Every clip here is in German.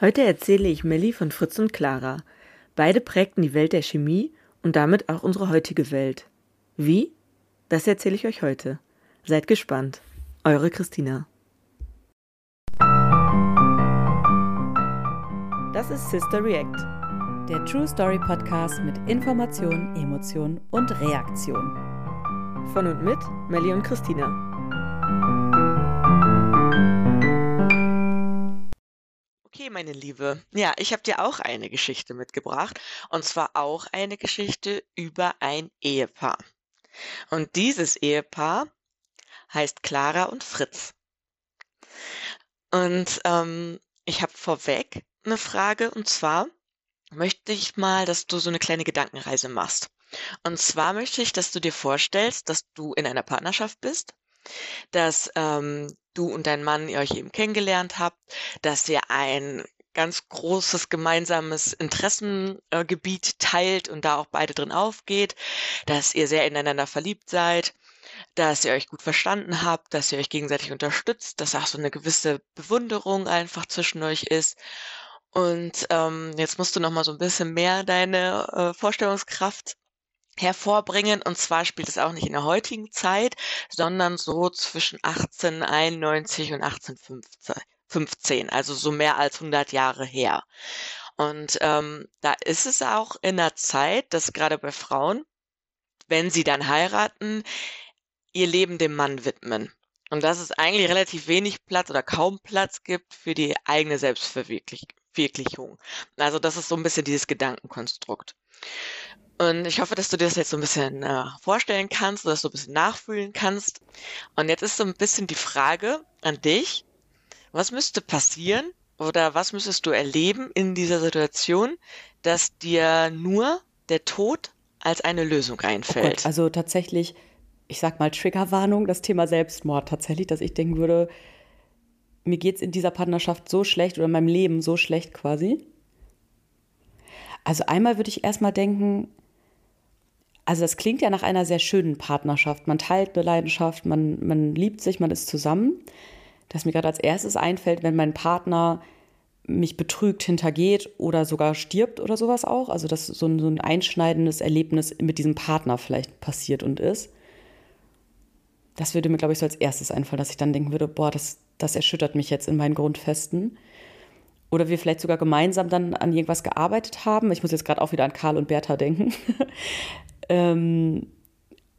Heute erzähle ich Melli von Fritz und Clara. Beide prägten die Welt der Chemie und damit auch unsere heutige Welt. Wie? Das erzähle ich euch heute. Seid gespannt. Eure Christina. Das ist Sister React, der True Story Podcast mit Information, Emotion und Reaktion. Von und mit Melli und Christina. Okay, meine Liebe. Ja, ich habe dir auch eine Geschichte mitgebracht. Und zwar auch eine Geschichte über ein Ehepaar. Und dieses Ehepaar heißt Clara und Fritz. Und ähm, ich habe vorweg eine Frage. Und zwar möchte ich mal, dass du so eine kleine Gedankenreise machst. Und zwar möchte ich, dass du dir vorstellst, dass du in einer Partnerschaft bist, dass ähm, du und dein Mann ihr euch eben kennengelernt habt, dass ihr ein ganz großes gemeinsames Interessengebiet teilt und da auch beide drin aufgeht, dass ihr sehr ineinander verliebt seid, dass ihr euch gut verstanden habt, dass ihr euch gegenseitig unterstützt, dass auch so eine gewisse Bewunderung einfach zwischen euch ist. Und ähm, jetzt musst du noch mal so ein bisschen mehr deine äh, Vorstellungskraft hervorbringen. Und zwar spielt es auch nicht in der heutigen Zeit, sondern so zwischen 1891 und 1815, also so mehr als 100 Jahre her. Und ähm, da ist es auch in der Zeit, dass gerade bei Frauen, wenn sie dann heiraten, ihr Leben dem Mann widmen. Und dass es eigentlich relativ wenig Platz oder kaum Platz gibt für die eigene Selbstverwirklichung. Also das ist so ein bisschen dieses Gedankenkonstrukt. Und ich hoffe, dass du dir das jetzt so ein bisschen äh, vorstellen kannst, dass du ein bisschen nachfühlen kannst. Und jetzt ist so ein bisschen die Frage an dich, was müsste passieren oder was müsstest du erleben in dieser Situation, dass dir nur der Tod als eine Lösung einfällt? Oh also tatsächlich, ich sag mal Triggerwarnung, das Thema Selbstmord tatsächlich, dass ich denken würde, mir geht's in dieser Partnerschaft so schlecht oder in meinem Leben so schlecht quasi. Also einmal würde ich erstmal denken, also das klingt ja nach einer sehr schönen Partnerschaft. Man teilt eine Leidenschaft, man, man liebt sich, man ist zusammen. Das mir gerade als erstes einfällt, wenn mein Partner mich betrügt, hintergeht oder sogar stirbt oder sowas auch. Also dass so ein, so ein einschneidendes Erlebnis mit diesem Partner vielleicht passiert und ist. Das würde mir, glaube ich, so als erstes einfallen, dass ich dann denken würde, boah, das, das erschüttert mich jetzt in meinen Grundfesten. Oder wir vielleicht sogar gemeinsam dann an irgendwas gearbeitet haben. Ich muss jetzt gerade auch wieder an Karl und Bertha denken. Ähm,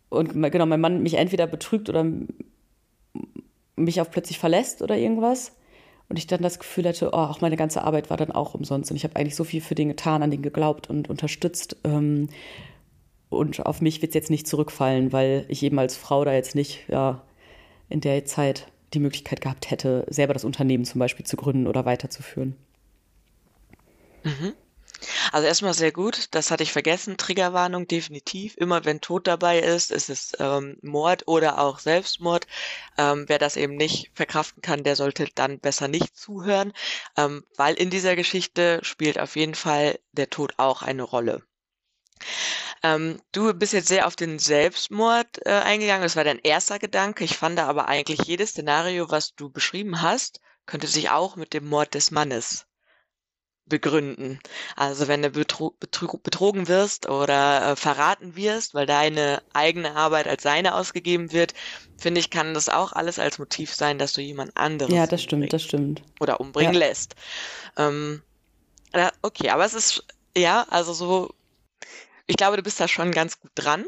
und genau, mein Mann mich entweder betrügt oder mich auch plötzlich verlässt oder irgendwas. Und ich dann das Gefühl hatte, oh, auch meine ganze Arbeit war dann auch umsonst. Und ich habe eigentlich so viel für den getan, an den geglaubt und unterstützt. Ähm, und auf mich wird es jetzt nicht zurückfallen, weil ich eben als Frau da jetzt nicht ja, in der Zeit die Möglichkeit gehabt hätte, selber das Unternehmen zum Beispiel zu gründen oder weiterzuführen. Mhm. Also erstmal sehr gut, das hatte ich vergessen. Triggerwarnung definitiv. Immer wenn Tod dabei ist, ist es ähm, Mord oder auch Selbstmord. Ähm, wer das eben nicht verkraften kann, der sollte dann besser nicht zuhören, ähm, weil in dieser Geschichte spielt auf jeden Fall der Tod auch eine Rolle. Ähm, du bist jetzt sehr auf den Selbstmord äh, eingegangen. Das war dein erster Gedanke. Ich fand aber eigentlich jedes Szenario, was du beschrieben hast, könnte sich auch mit dem Mord des Mannes begründen. Also wenn du betro betrogen wirst oder äh, verraten wirst, weil deine eigene Arbeit als seine ausgegeben wird, finde ich, kann das auch alles als Motiv sein, dass du jemand anderes Ja, das stimmt, das stimmt. Oder umbringen ja. lässt. Ähm, okay, aber es ist, ja, also so, ich glaube, du bist da schon ganz gut dran.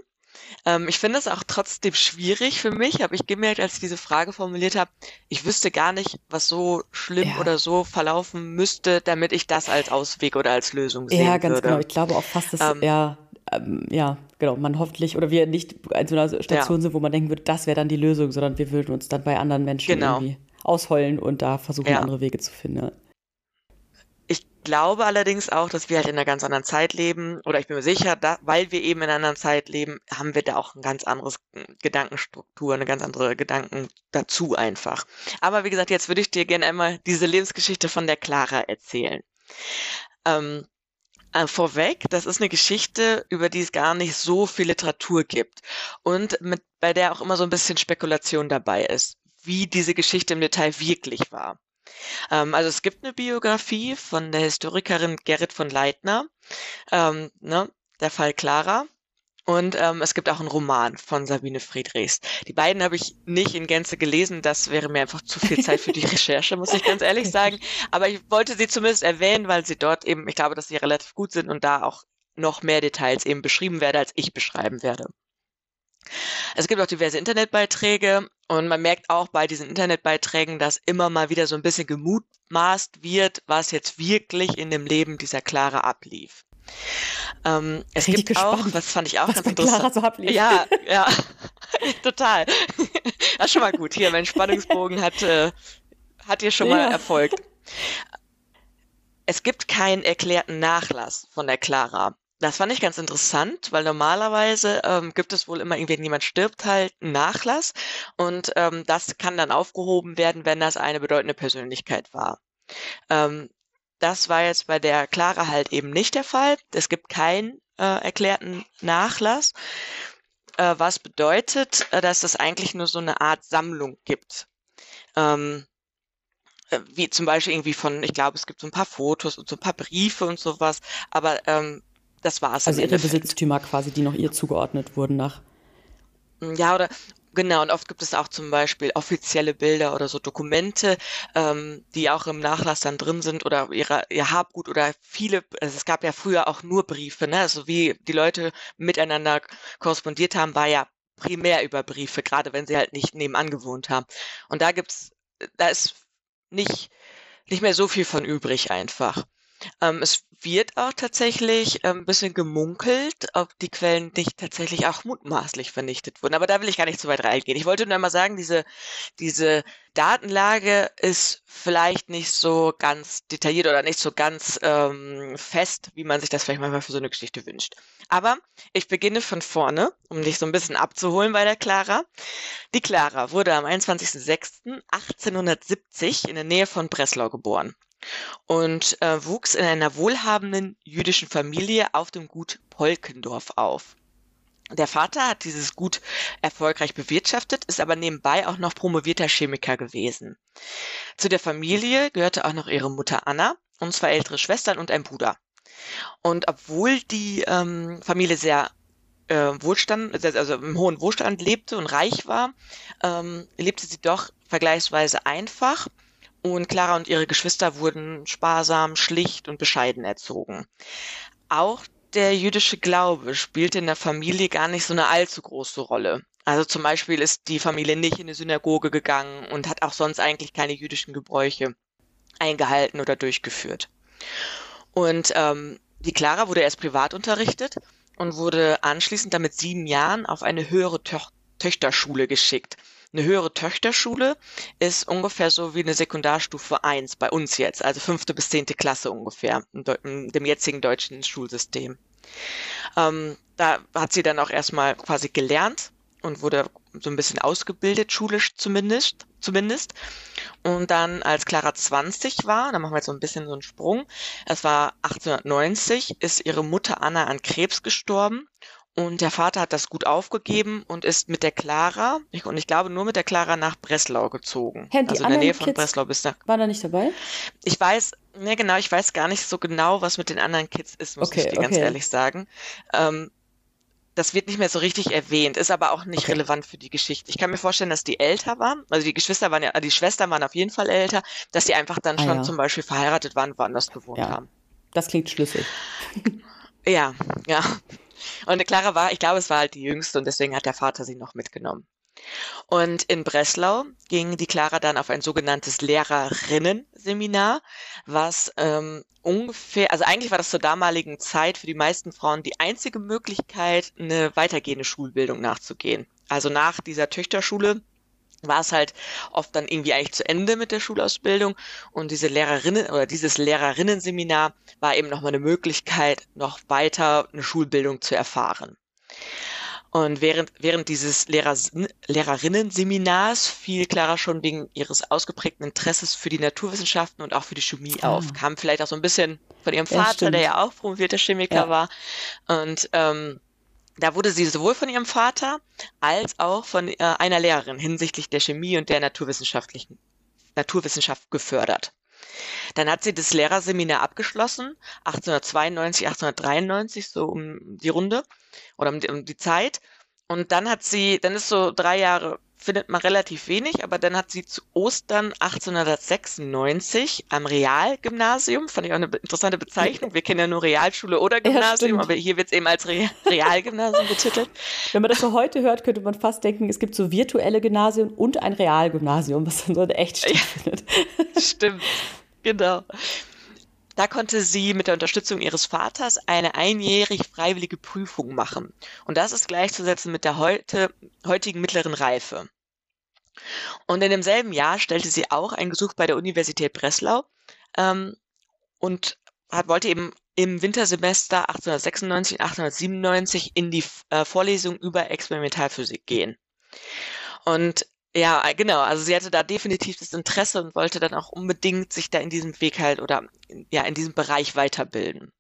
Ähm, ich finde es auch trotzdem schwierig für mich, aber ich gemerkt, als ich diese Frage formuliert habe, ich wüsste gar nicht, was so schlimm ja. oder so verlaufen müsste, damit ich das als Ausweg oder als Lösung sehen Ja, ganz würde. genau. Ich glaube auch fast, dass ähm, ja, ähm, ja, genau, man hoffentlich oder wir nicht in so einer Station ja. sind, wo man denken würde, das wäre dann die Lösung, sondern wir würden uns dann bei anderen Menschen genau. irgendwie ausheulen und da versuchen, ja. andere Wege zu finden glaube allerdings auch, dass wir halt in einer ganz anderen Zeit leben, oder ich bin mir sicher, da, weil wir eben in einer anderen Zeit leben, haben wir da auch ein ganz anderes Gedankenstruktur, eine ganz andere Gedanken dazu einfach. Aber wie gesagt, jetzt würde ich dir gerne einmal diese Lebensgeschichte von der Clara erzählen. Ähm, äh, vorweg, das ist eine Geschichte, über die es gar nicht so viel Literatur gibt und mit, bei der auch immer so ein bisschen Spekulation dabei ist, wie diese Geschichte im Detail wirklich war. Ähm, also es gibt eine Biografie von der Historikerin Gerrit von Leitner, ähm, ne, der Fall Clara. Und ähm, es gibt auch einen Roman von Sabine Friedrichs. Die beiden habe ich nicht in Gänze gelesen. Das wäre mir einfach zu viel Zeit für die Recherche, muss ich ganz ehrlich sagen. Aber ich wollte sie zumindest erwähnen, weil sie dort eben, ich glaube, dass sie relativ gut sind und da auch noch mehr Details eben beschrieben werde, als ich beschreiben werde. Es gibt auch diverse Internetbeiträge und man merkt auch bei diesen Internetbeiträgen, dass immer mal wieder so ein bisschen gemutmaßt wird, was jetzt wirklich in dem Leben dieser Clara ablief. Ähm, es gibt gespannt, auch, was fand ich auch ganz interessant. So ablief. Ja, ja, total. Das ist schon mal gut. Hier, mein Spannungsbogen hat, äh, hat hier schon ja. mal erfolgt. Es gibt keinen erklärten Nachlass von der Clara. Das fand ich ganz interessant, weil normalerweise ähm, gibt es wohl immer irgendwie, wenn jemand stirbt, halt einen Nachlass und ähm, das kann dann aufgehoben werden, wenn das eine bedeutende Persönlichkeit war. Ähm, das war jetzt bei der Clara halt eben nicht der Fall. Es gibt keinen äh, erklärten Nachlass, äh, was bedeutet, äh, dass es eigentlich nur so eine Art Sammlung gibt. Ähm, äh, wie zum Beispiel irgendwie von, ich glaube, es gibt so ein paar Fotos und so ein paar Briefe und sowas, aber ähm, das war es. Also ihre Besitztümer quasi, die noch ihr zugeordnet wurden nach. Ja, oder Genau, und oft gibt es auch zum Beispiel offizielle Bilder oder so Dokumente, ähm, die auch im Nachlass dann drin sind oder ihre, ihr Habgut oder viele, also es gab ja früher auch nur Briefe, ne? Also wie die Leute miteinander korrespondiert haben, war ja primär über Briefe, gerade wenn sie halt nicht nebenan gewohnt haben. Und da gibt's, da ist nicht, nicht mehr so viel von übrig einfach. Ähm, es wird auch tatsächlich ein ähm, bisschen gemunkelt, ob die Quellen nicht tatsächlich auch mutmaßlich vernichtet wurden. Aber da will ich gar nicht zu weit reingehen. Ich wollte nur einmal sagen, diese, diese Datenlage ist vielleicht nicht so ganz detailliert oder nicht so ganz ähm, fest, wie man sich das vielleicht manchmal für so eine Geschichte wünscht. Aber ich beginne von vorne, um dich so ein bisschen abzuholen bei der Clara. Die Clara wurde am 21.06.1870 in der Nähe von Breslau geboren und äh, wuchs in einer wohlhabenden jüdischen Familie auf dem Gut Polkendorf auf. Der Vater hat dieses Gut erfolgreich bewirtschaftet, ist aber nebenbei auch noch promovierter Chemiker gewesen. Zu der Familie gehörte auch noch ihre Mutter Anna und zwei ältere Schwestern und ein Bruder. Und obwohl die ähm, Familie sehr äh, Wohlstand, also im hohen Wohlstand lebte und reich war, ähm, lebte sie doch vergleichsweise einfach und Clara und ihre Geschwister wurden sparsam, schlicht und bescheiden erzogen. Auch der jüdische Glaube spielte in der Familie gar nicht so eine allzu große Rolle. Also zum Beispiel ist die Familie nicht in eine Synagoge gegangen und hat auch sonst eigentlich keine jüdischen Gebräuche eingehalten oder durchgeführt. Und ähm, die Clara wurde erst privat unterrichtet und wurde anschließend damit sieben Jahren auf eine höhere Tö Töchterschule geschickt. Eine höhere Töchterschule ist ungefähr so wie eine Sekundarstufe 1 bei uns jetzt, also fünfte bis zehnte Klasse ungefähr, in dem jetzigen deutschen Schulsystem. Ähm, da hat sie dann auch erstmal quasi gelernt und wurde so ein bisschen ausgebildet, schulisch zumindest, zumindest. Und dann, als Clara 20 war, da machen wir jetzt so ein bisschen so einen Sprung, es war 1890, ist ihre Mutter Anna an Krebs gestorben und der Vater hat das gut aufgegeben und ist mit der Clara, ich, und ich glaube nur mit der Clara nach Breslau gezogen. Hä, also in der Nähe von Kids Breslau bis nach. War da nicht dabei? Ich weiß, ne, genau, ich weiß gar nicht so genau, was mit den anderen Kids ist, muss okay, ich dir okay. ganz ehrlich sagen. Ähm, das wird nicht mehr so richtig erwähnt, ist aber auch nicht okay. relevant für die Geschichte. Ich kann mir vorstellen, dass die älter waren, also die Geschwister waren ja, die Schwestern waren auf jeden Fall älter, dass die einfach dann ah, schon ja. zum Beispiel verheiratet waren, woanders gewohnt ja. haben. Das klingt schlüssig. Ja, ja. Und Clara war, ich glaube, es war halt die jüngste und deswegen hat der Vater sie noch mitgenommen. Und in Breslau ging die Clara dann auf ein sogenanntes Lehrerinnen-Seminar, was ähm, ungefähr, also eigentlich war das zur damaligen Zeit für die meisten Frauen die einzige Möglichkeit, eine weitergehende Schulbildung nachzugehen. Also nach dieser Töchterschule war es halt oft dann irgendwie eigentlich zu Ende mit der Schulausbildung und diese Lehrerinnen oder dieses Lehrerinnenseminar war eben nochmal eine Möglichkeit, noch weiter eine Schulbildung zu erfahren. Und während, während dieses Lehrer, Lehrerinnen-Seminars fiel Clara schon wegen ihres ausgeprägten Interesses für die Naturwissenschaften und auch für die Chemie ah. auf. Kam vielleicht auch so ein bisschen von ihrem Vater, ja, der ja auch promovierter Chemiker ja. war. Und ähm, da wurde sie sowohl von ihrem Vater als auch von äh, einer Lehrerin hinsichtlich der Chemie und der naturwissenschaftlichen Naturwissenschaft gefördert. Dann hat sie das Lehrerseminar abgeschlossen, 1892, 1893, so um die Runde oder um die, um die Zeit. Und dann hat sie, dann ist so drei Jahre findet man relativ wenig, aber dann hat sie zu Ostern 1896 am Realgymnasium, fand ich auch eine interessante Bezeichnung. Wir kennen ja nur Realschule oder Gymnasium, ja, aber hier wird es eben als Re Realgymnasium betitelt. Wenn man das so heute hört, könnte man fast denken, es gibt so virtuelle Gymnasien und ein Realgymnasium, was dann so echt stattfindet. Ja, stimmt, genau. Da konnte sie mit der Unterstützung ihres Vaters eine einjährig freiwillige Prüfung machen. Und das ist gleichzusetzen mit der heute, heutigen mittleren Reife. Und in demselben Jahr stellte sie auch ein Gesuch bei der Universität Breslau ähm, und hat, wollte eben im Wintersemester 1896 und 1897 in die äh, Vorlesung über Experimentalphysik gehen. Und ja, äh, genau. Also sie hatte da definitiv das Interesse und wollte dann auch unbedingt sich da in diesem Weg halt oder ja in diesem Bereich weiterbilden.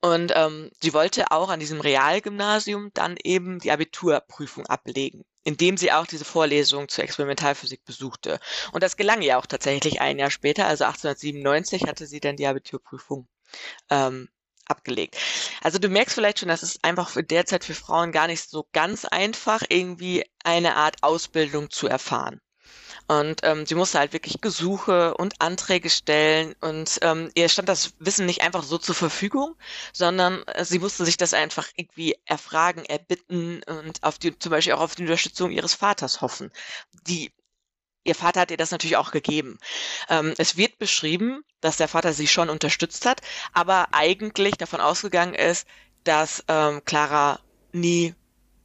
Und ähm, sie wollte auch an diesem Realgymnasium dann eben die Abiturprüfung ablegen, indem sie auch diese Vorlesung zur Experimentalphysik besuchte. Und das gelang ihr auch tatsächlich ein Jahr später, also 1897 hatte sie dann die Abiturprüfung ähm, abgelegt. Also du merkst vielleicht schon, dass es einfach für derzeit für Frauen gar nicht so ganz einfach, irgendwie eine Art Ausbildung zu erfahren. Und ähm, sie musste halt wirklich Gesuche und Anträge stellen und ähm, ihr stand das Wissen nicht einfach so zur Verfügung, sondern äh, sie musste sich das einfach irgendwie erfragen, erbitten und auf die, zum Beispiel auch auf die Unterstützung ihres Vaters hoffen, die Ihr Vater hat ihr das natürlich auch gegeben. Ähm, es wird beschrieben, dass der Vater sie schon unterstützt hat, aber eigentlich davon ausgegangen ist, dass ähm, Clara nie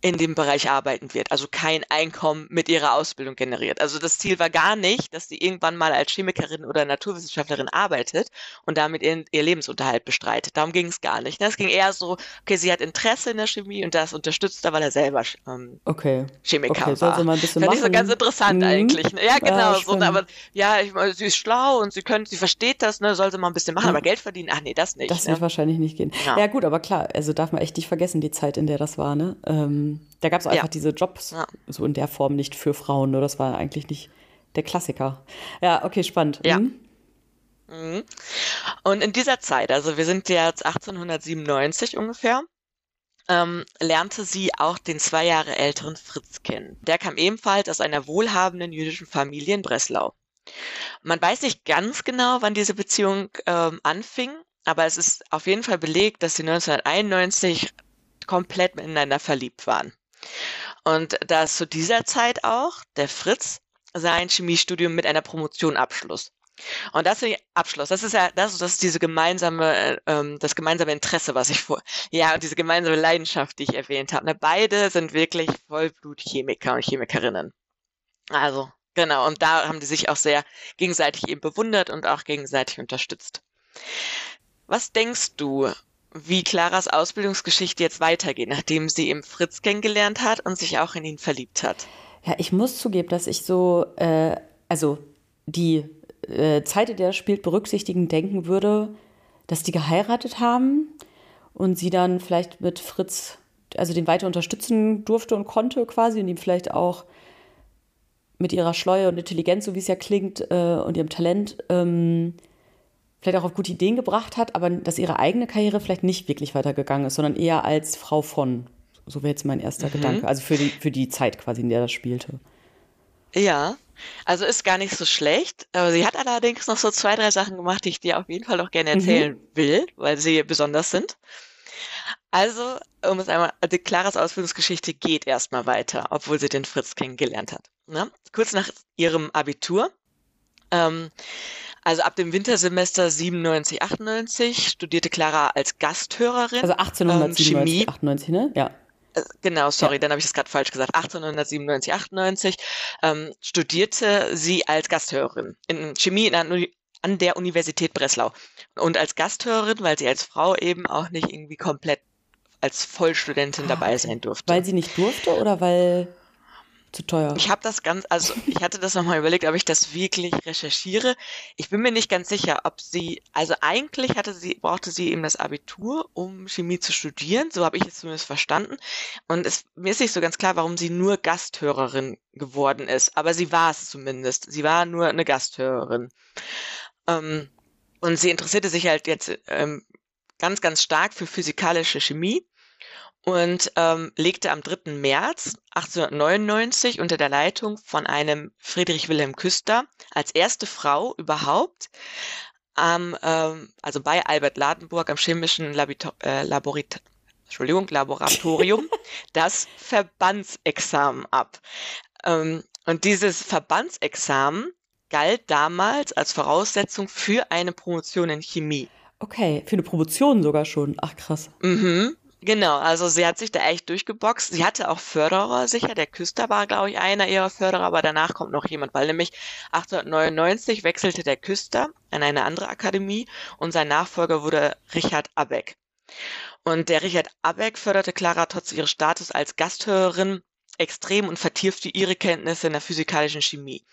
in dem Bereich arbeiten wird, also kein Einkommen mit ihrer Ausbildung generiert. Also das Ziel war gar nicht, dass sie irgendwann mal als Chemikerin oder Naturwissenschaftlerin arbeitet und damit ihren, ihr Lebensunterhalt bestreitet. Darum ging es gar nicht. Ne? Es ging eher so, okay, sie hat Interesse in der Chemie und das unterstützt er, weil er selber ähm, okay. Chemiker okay, war. Mal ein bisschen Fand ich so ganz interessant mhm. eigentlich. Ne? Ja, genau. Ja, so, aber ja, ich, sie ist schlau und sie können, sie versteht das, ne, soll sie mal ein bisschen machen, ja. aber Geld verdienen, ach nee, das nicht. Das ne? wird wahrscheinlich nicht gehen. Ja. ja. gut, aber klar, also darf man echt nicht vergessen, die Zeit, in der das war, ne? Ähm, da gab es einfach ja. diese Jobs ja. so in der Form nicht für Frauen. Ne? Das war eigentlich nicht der Klassiker. Ja, okay, spannend. Ja. Mhm. mhm. Und in dieser Zeit, also wir sind jetzt 1897 ungefähr, ähm, lernte sie auch den zwei Jahre älteren Fritz kennen. Der kam ebenfalls aus einer wohlhabenden jüdischen Familie in Breslau. Man weiß nicht ganz genau, wann diese Beziehung ähm, anfing, aber es ist auf jeden Fall belegt, dass sie 1991 komplett miteinander verliebt waren. Und dass zu dieser Zeit auch der Fritz sein Chemiestudium mit einer Promotion abschloss. Und das ist Abschluss. Das ist ja das, das ist diese gemeinsame, ähm, das gemeinsame Interesse, was ich vor, ja, diese gemeinsame Leidenschaft, die ich erwähnt habe. Ne? Beide sind wirklich Vollblutchemiker und Chemikerinnen. Also genau. Und da haben die sich auch sehr gegenseitig eben bewundert und auch gegenseitig unterstützt. Was denkst du, wie Claras Ausbildungsgeschichte jetzt weitergeht, nachdem sie eben Fritz kennengelernt hat und sich auch in ihn verliebt hat. Ja, ich muss zugeben, dass ich so, äh, also die äh, Zeit, in der er spielt, berücksichtigen denken würde, dass die geheiratet haben und sie dann vielleicht mit Fritz, also den weiter unterstützen durfte und konnte quasi und ihm vielleicht auch mit ihrer Schleue und Intelligenz, so wie es ja klingt, äh, und ihrem Talent ähm, vielleicht auch auf gute Ideen gebracht hat, aber dass ihre eigene Karriere vielleicht nicht wirklich weitergegangen ist, sondern eher als Frau von. So wäre jetzt mein erster mhm. Gedanke. Also für die, für die Zeit quasi, in der das spielte. Ja, also ist gar nicht so schlecht. Aber sie hat allerdings noch so zwei, drei Sachen gemacht, die ich dir auf jeden Fall auch gerne mhm. erzählen mhm. will, weil sie besonders sind. Also, um es einmal, die Claras Ausbildungsgeschichte geht erstmal weiter, obwohl sie den Fritz kennengelernt hat. Ne? Kurz nach ihrem Abitur ähm, also ab dem Wintersemester 97, 98 studierte Clara als Gasthörerin. Also 1897, ähm, Chemie. 98, ne? Ja. Äh, genau, sorry, ja. dann habe ich das gerade falsch gesagt. 1897, 98 ähm, studierte sie als Gasthörerin in Chemie in der, an der Universität Breslau. Und als Gasthörerin, weil sie als Frau eben auch nicht irgendwie komplett als Vollstudentin ah, dabei sein durfte. Weil sie nicht durfte oder weil Zu teuer. Ich habe das ganz, also ich hatte das nochmal überlegt, ob ich das wirklich recherchiere. Ich bin mir nicht ganz sicher, ob sie, also eigentlich hatte sie, brauchte sie eben das Abitur, um Chemie zu studieren, so habe ich es zumindest verstanden. Und es, mir ist nicht so ganz klar, warum sie nur Gasthörerin geworden ist. Aber sie war es zumindest. Sie war nur eine Gasthörerin. Ähm, und sie interessierte sich halt jetzt ähm, ganz, ganz stark für physikalische Chemie und ähm, legte am 3. März 1899 unter der Leitung von einem Friedrich Wilhelm Küster als erste Frau überhaupt am, ähm, also bei Albert Ladenburg am chemischen Labito äh, Laborit Entschuldigung, Laboratorium das Verbandsexamen ab. Ähm, und dieses Verbandsexamen galt damals als Voraussetzung für eine Promotion in Chemie. Okay, für eine Promotion sogar schon. Ach krass. Mhm. Genau, also sie hat sich da echt durchgeboxt. Sie hatte auch Förderer sicher. Der Küster war, glaube ich, einer ihrer Förderer, aber danach kommt noch jemand, weil nämlich 1899 wechselte der Küster an eine andere Akademie und sein Nachfolger wurde Richard Abeck. Und der Richard Abeck förderte Clara trotz ihres Status als Gasthörerin extrem und vertiefte ihre Kenntnisse in der physikalischen Chemie.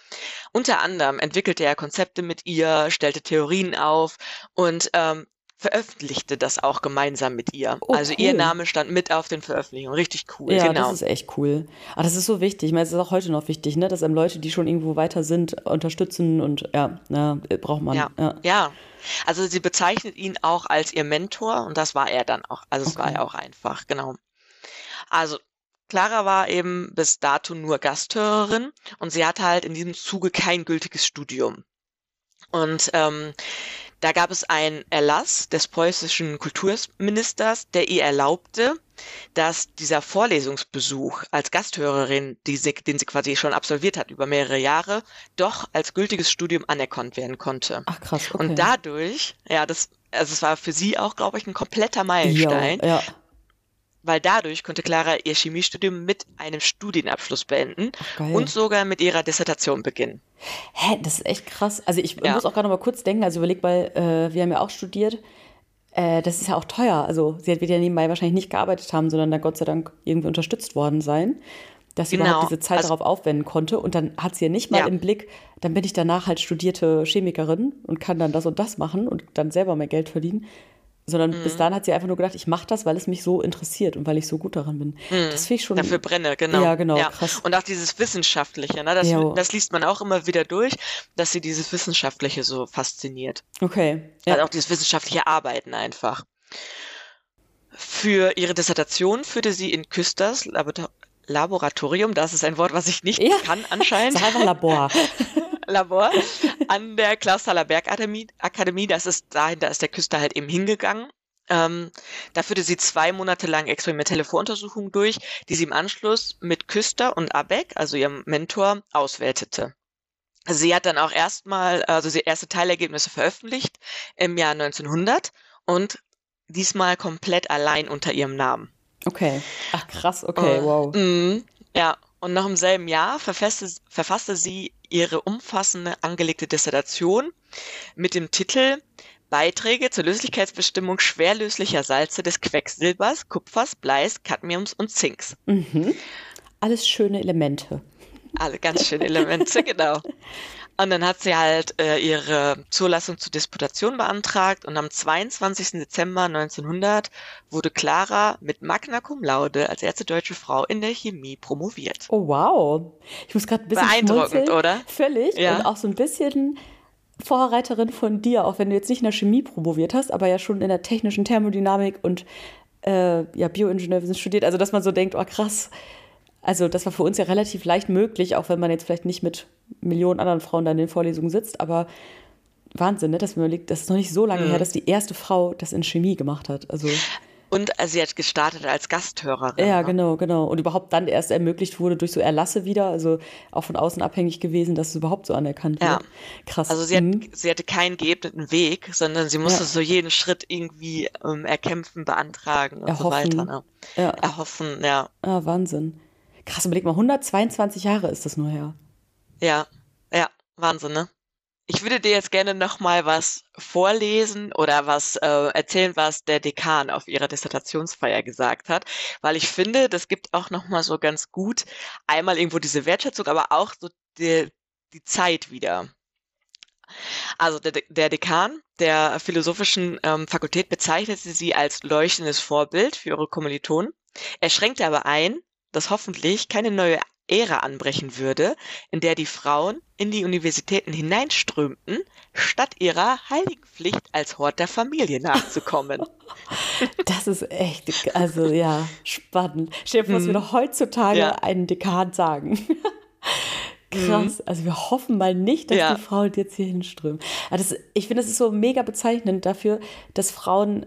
Unter anderem entwickelte er Konzepte mit ihr, stellte Theorien auf und ähm, veröffentlichte das auch gemeinsam mit ihr. Oh, also cool. ihr Name stand mit auf den Veröffentlichungen. Richtig cool. Ja, genau. das ist echt cool. Aber das ist so wichtig. Ich meine, es ist auch heute noch wichtig, ne? dass einem Leute, die schon irgendwo weiter sind, unterstützen und ja, na, braucht man. Ja. ja. ja. Also sie bezeichnet ihn auch als ihr Mentor und das war er dann auch. Also es okay. war ja auch einfach, genau. Also Clara war eben bis dato nur Gasthörerin und sie hatte halt in diesem Zuge kein gültiges Studium. Und ähm, da gab es einen Erlass des preußischen Kulturministers, der ihr erlaubte, dass dieser Vorlesungsbesuch als Gasthörerin, sie, den sie quasi schon absolviert hat über mehrere Jahre, doch als gültiges Studium anerkannt werden konnte. Ach krass. Okay. Und dadurch, ja, das, also es war für sie auch, glaube ich, ein kompletter Meilenstein. Ja, ja weil dadurch konnte Clara ihr Chemiestudium mit einem Studienabschluss beenden Ach, und sogar mit ihrer Dissertation beginnen. Hä, das ist echt krass. Also ich ja. muss auch gerade noch mal kurz denken, also überleg mal, äh, wir haben ja auch studiert, äh, das ist ja auch teuer. Also sie wird ja nebenbei wahrscheinlich nicht gearbeitet haben, sondern da Gott sei Dank irgendwie unterstützt worden sein, dass sie genau. überhaupt diese Zeit also, darauf aufwenden konnte. Und dann hat sie ja nicht mal ja. im Blick, dann bin ich danach halt studierte Chemikerin und kann dann das und das machen und dann selber mehr Geld verdienen sondern mhm. bis dahin hat sie einfach nur gedacht, ich mache das, weil es mich so interessiert und weil ich so gut daran bin. Mhm. Das finde ich schon. Dafür brenne, genau. Ja, genau, ja. krass. Und auch dieses Wissenschaftliche, ne? das, das, liest man auch immer wieder durch, dass sie dieses Wissenschaftliche so fasziniert. Okay. Ja. Also auch dieses wissenschaftliche Arbeiten einfach. Für ihre Dissertation führte sie in Küsters Laboratorium, das ist ein Wort, was ich nicht ja. kann anscheinend. Sag einfach Labor. Labor an der Klausthaler Bergakademie. Akademie, das ist dahin, da ist der Küster halt eben hingegangen. Ähm, da führte sie zwei Monate lang experimentelle Voruntersuchungen durch, die sie im Anschluss mit Küster und Abeck, also ihrem Mentor, auswertete. Sie hat dann auch erstmal, also sie erste Teilergebnisse veröffentlicht im Jahr 1900 und diesmal komplett allein unter ihrem Namen. Okay. Ach krass, okay, wow. Mh, ja, und noch im selben Jahr verfasste, verfasste sie ihre umfassende angelegte Dissertation mit dem Titel Beiträge zur Löslichkeitsbestimmung schwerlöslicher Salze des Quecksilbers, Kupfers, Bleis, Cadmiums und Zinks. Mhm. Alles schöne Elemente. Alle ganz schöne Elemente, genau. Und dann hat sie halt äh, ihre Zulassung zur Disputation beantragt und am 22. Dezember 1900 wurde Clara mit Magna Cum Laude als erste deutsche Frau in der Chemie promoviert. Oh wow. Ich muss gerade ein bisschen Beeindruckend, oder? Völlig. Ja. Und auch so ein bisschen Vorreiterin von dir, auch wenn du jetzt nicht in der Chemie promoviert hast, aber ja schon in der technischen Thermodynamik und äh, ja, Bioingenieurwesen studiert. Also dass man so denkt, oh krass, also das war für uns ja relativ leicht möglich, auch wenn man jetzt vielleicht nicht mit Millionen anderen Frauen da in den Vorlesungen sitzt, aber Wahnsinn, ne? dass man überlegt, das ist noch nicht so lange mhm. her, dass die erste Frau das in Chemie gemacht hat. Also und also sie hat gestartet als Gasthörerin. Ja, ne? genau, genau. Und überhaupt dann erst ermöglicht wurde durch so Erlasse wieder, also auch von außen abhängig gewesen, dass es überhaupt so anerkannt wird. Ja. Krass. Also sie, mhm. hat, sie hatte keinen geebneten Weg, sondern sie musste ja. so jeden Schritt irgendwie ähm, erkämpfen, beantragen und Erhoffen. so weiter. Ne? Ja. Erhoffen, ja. Ah, Wahnsinn. Krass, überleg mal, 122 Jahre ist das nur her. Ja, ja, Wahnsinn, ne? ich würde dir jetzt gerne noch mal was vorlesen oder was äh, erzählen, was der Dekan auf ihrer Dissertationsfeier gesagt hat, weil ich finde, das gibt auch noch mal so ganz gut einmal irgendwo diese Wertschätzung, aber auch so die, die Zeit wieder. Also der, der Dekan der philosophischen ähm, Fakultät bezeichnete sie als leuchtendes Vorbild für ihre Kommilitonen. Er schränkte aber ein, dass hoffentlich keine neue Ära anbrechen würde, in der die Frauen in die Universitäten hineinströmten, statt ihrer heiligen Pflicht als Hort der Familie nachzukommen. Das ist echt, also ja, spannend. Stell dir vor, was wir hm. noch heutzutage ja. einen Dekan sagen. Krass. Mhm. Also wir hoffen mal nicht, dass ja. die Frauen jetzt hier hinströmen. Das, ich finde, es ist so mega bezeichnend dafür, dass Frauen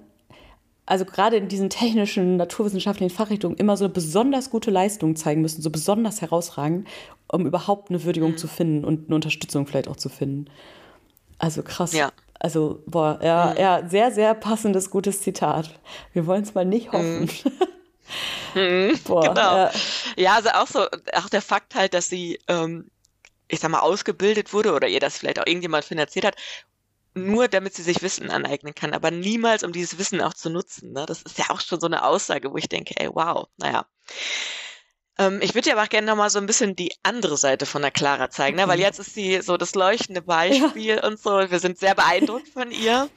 also gerade in diesen technischen, naturwissenschaftlichen Fachrichtungen immer so eine besonders gute Leistung zeigen müssen, so besonders herausragend, um überhaupt eine Würdigung mhm. zu finden und eine Unterstützung vielleicht auch zu finden. Also krass. Ja. Also, boah, ja, mhm. ja, sehr, sehr passendes, gutes Zitat. Wir wollen es mal nicht hoffen. Mhm. mhm. Boah, genau. Ja. ja, also auch so, auch der Fakt halt, dass sie, ähm, ich sag mal, ausgebildet wurde oder ihr das vielleicht auch irgendjemand finanziert hat, nur damit sie sich Wissen aneignen kann, aber niemals, um dieses Wissen auch zu nutzen. Ne? Das ist ja auch schon so eine Aussage, wo ich denke, ey, wow, naja. Ähm, ich würde dir aber auch gerne nochmal so ein bisschen die andere Seite von der Clara zeigen, ne? weil jetzt ist sie so das leuchtende Beispiel ja. und so. Wir sind sehr beeindruckt von ihr.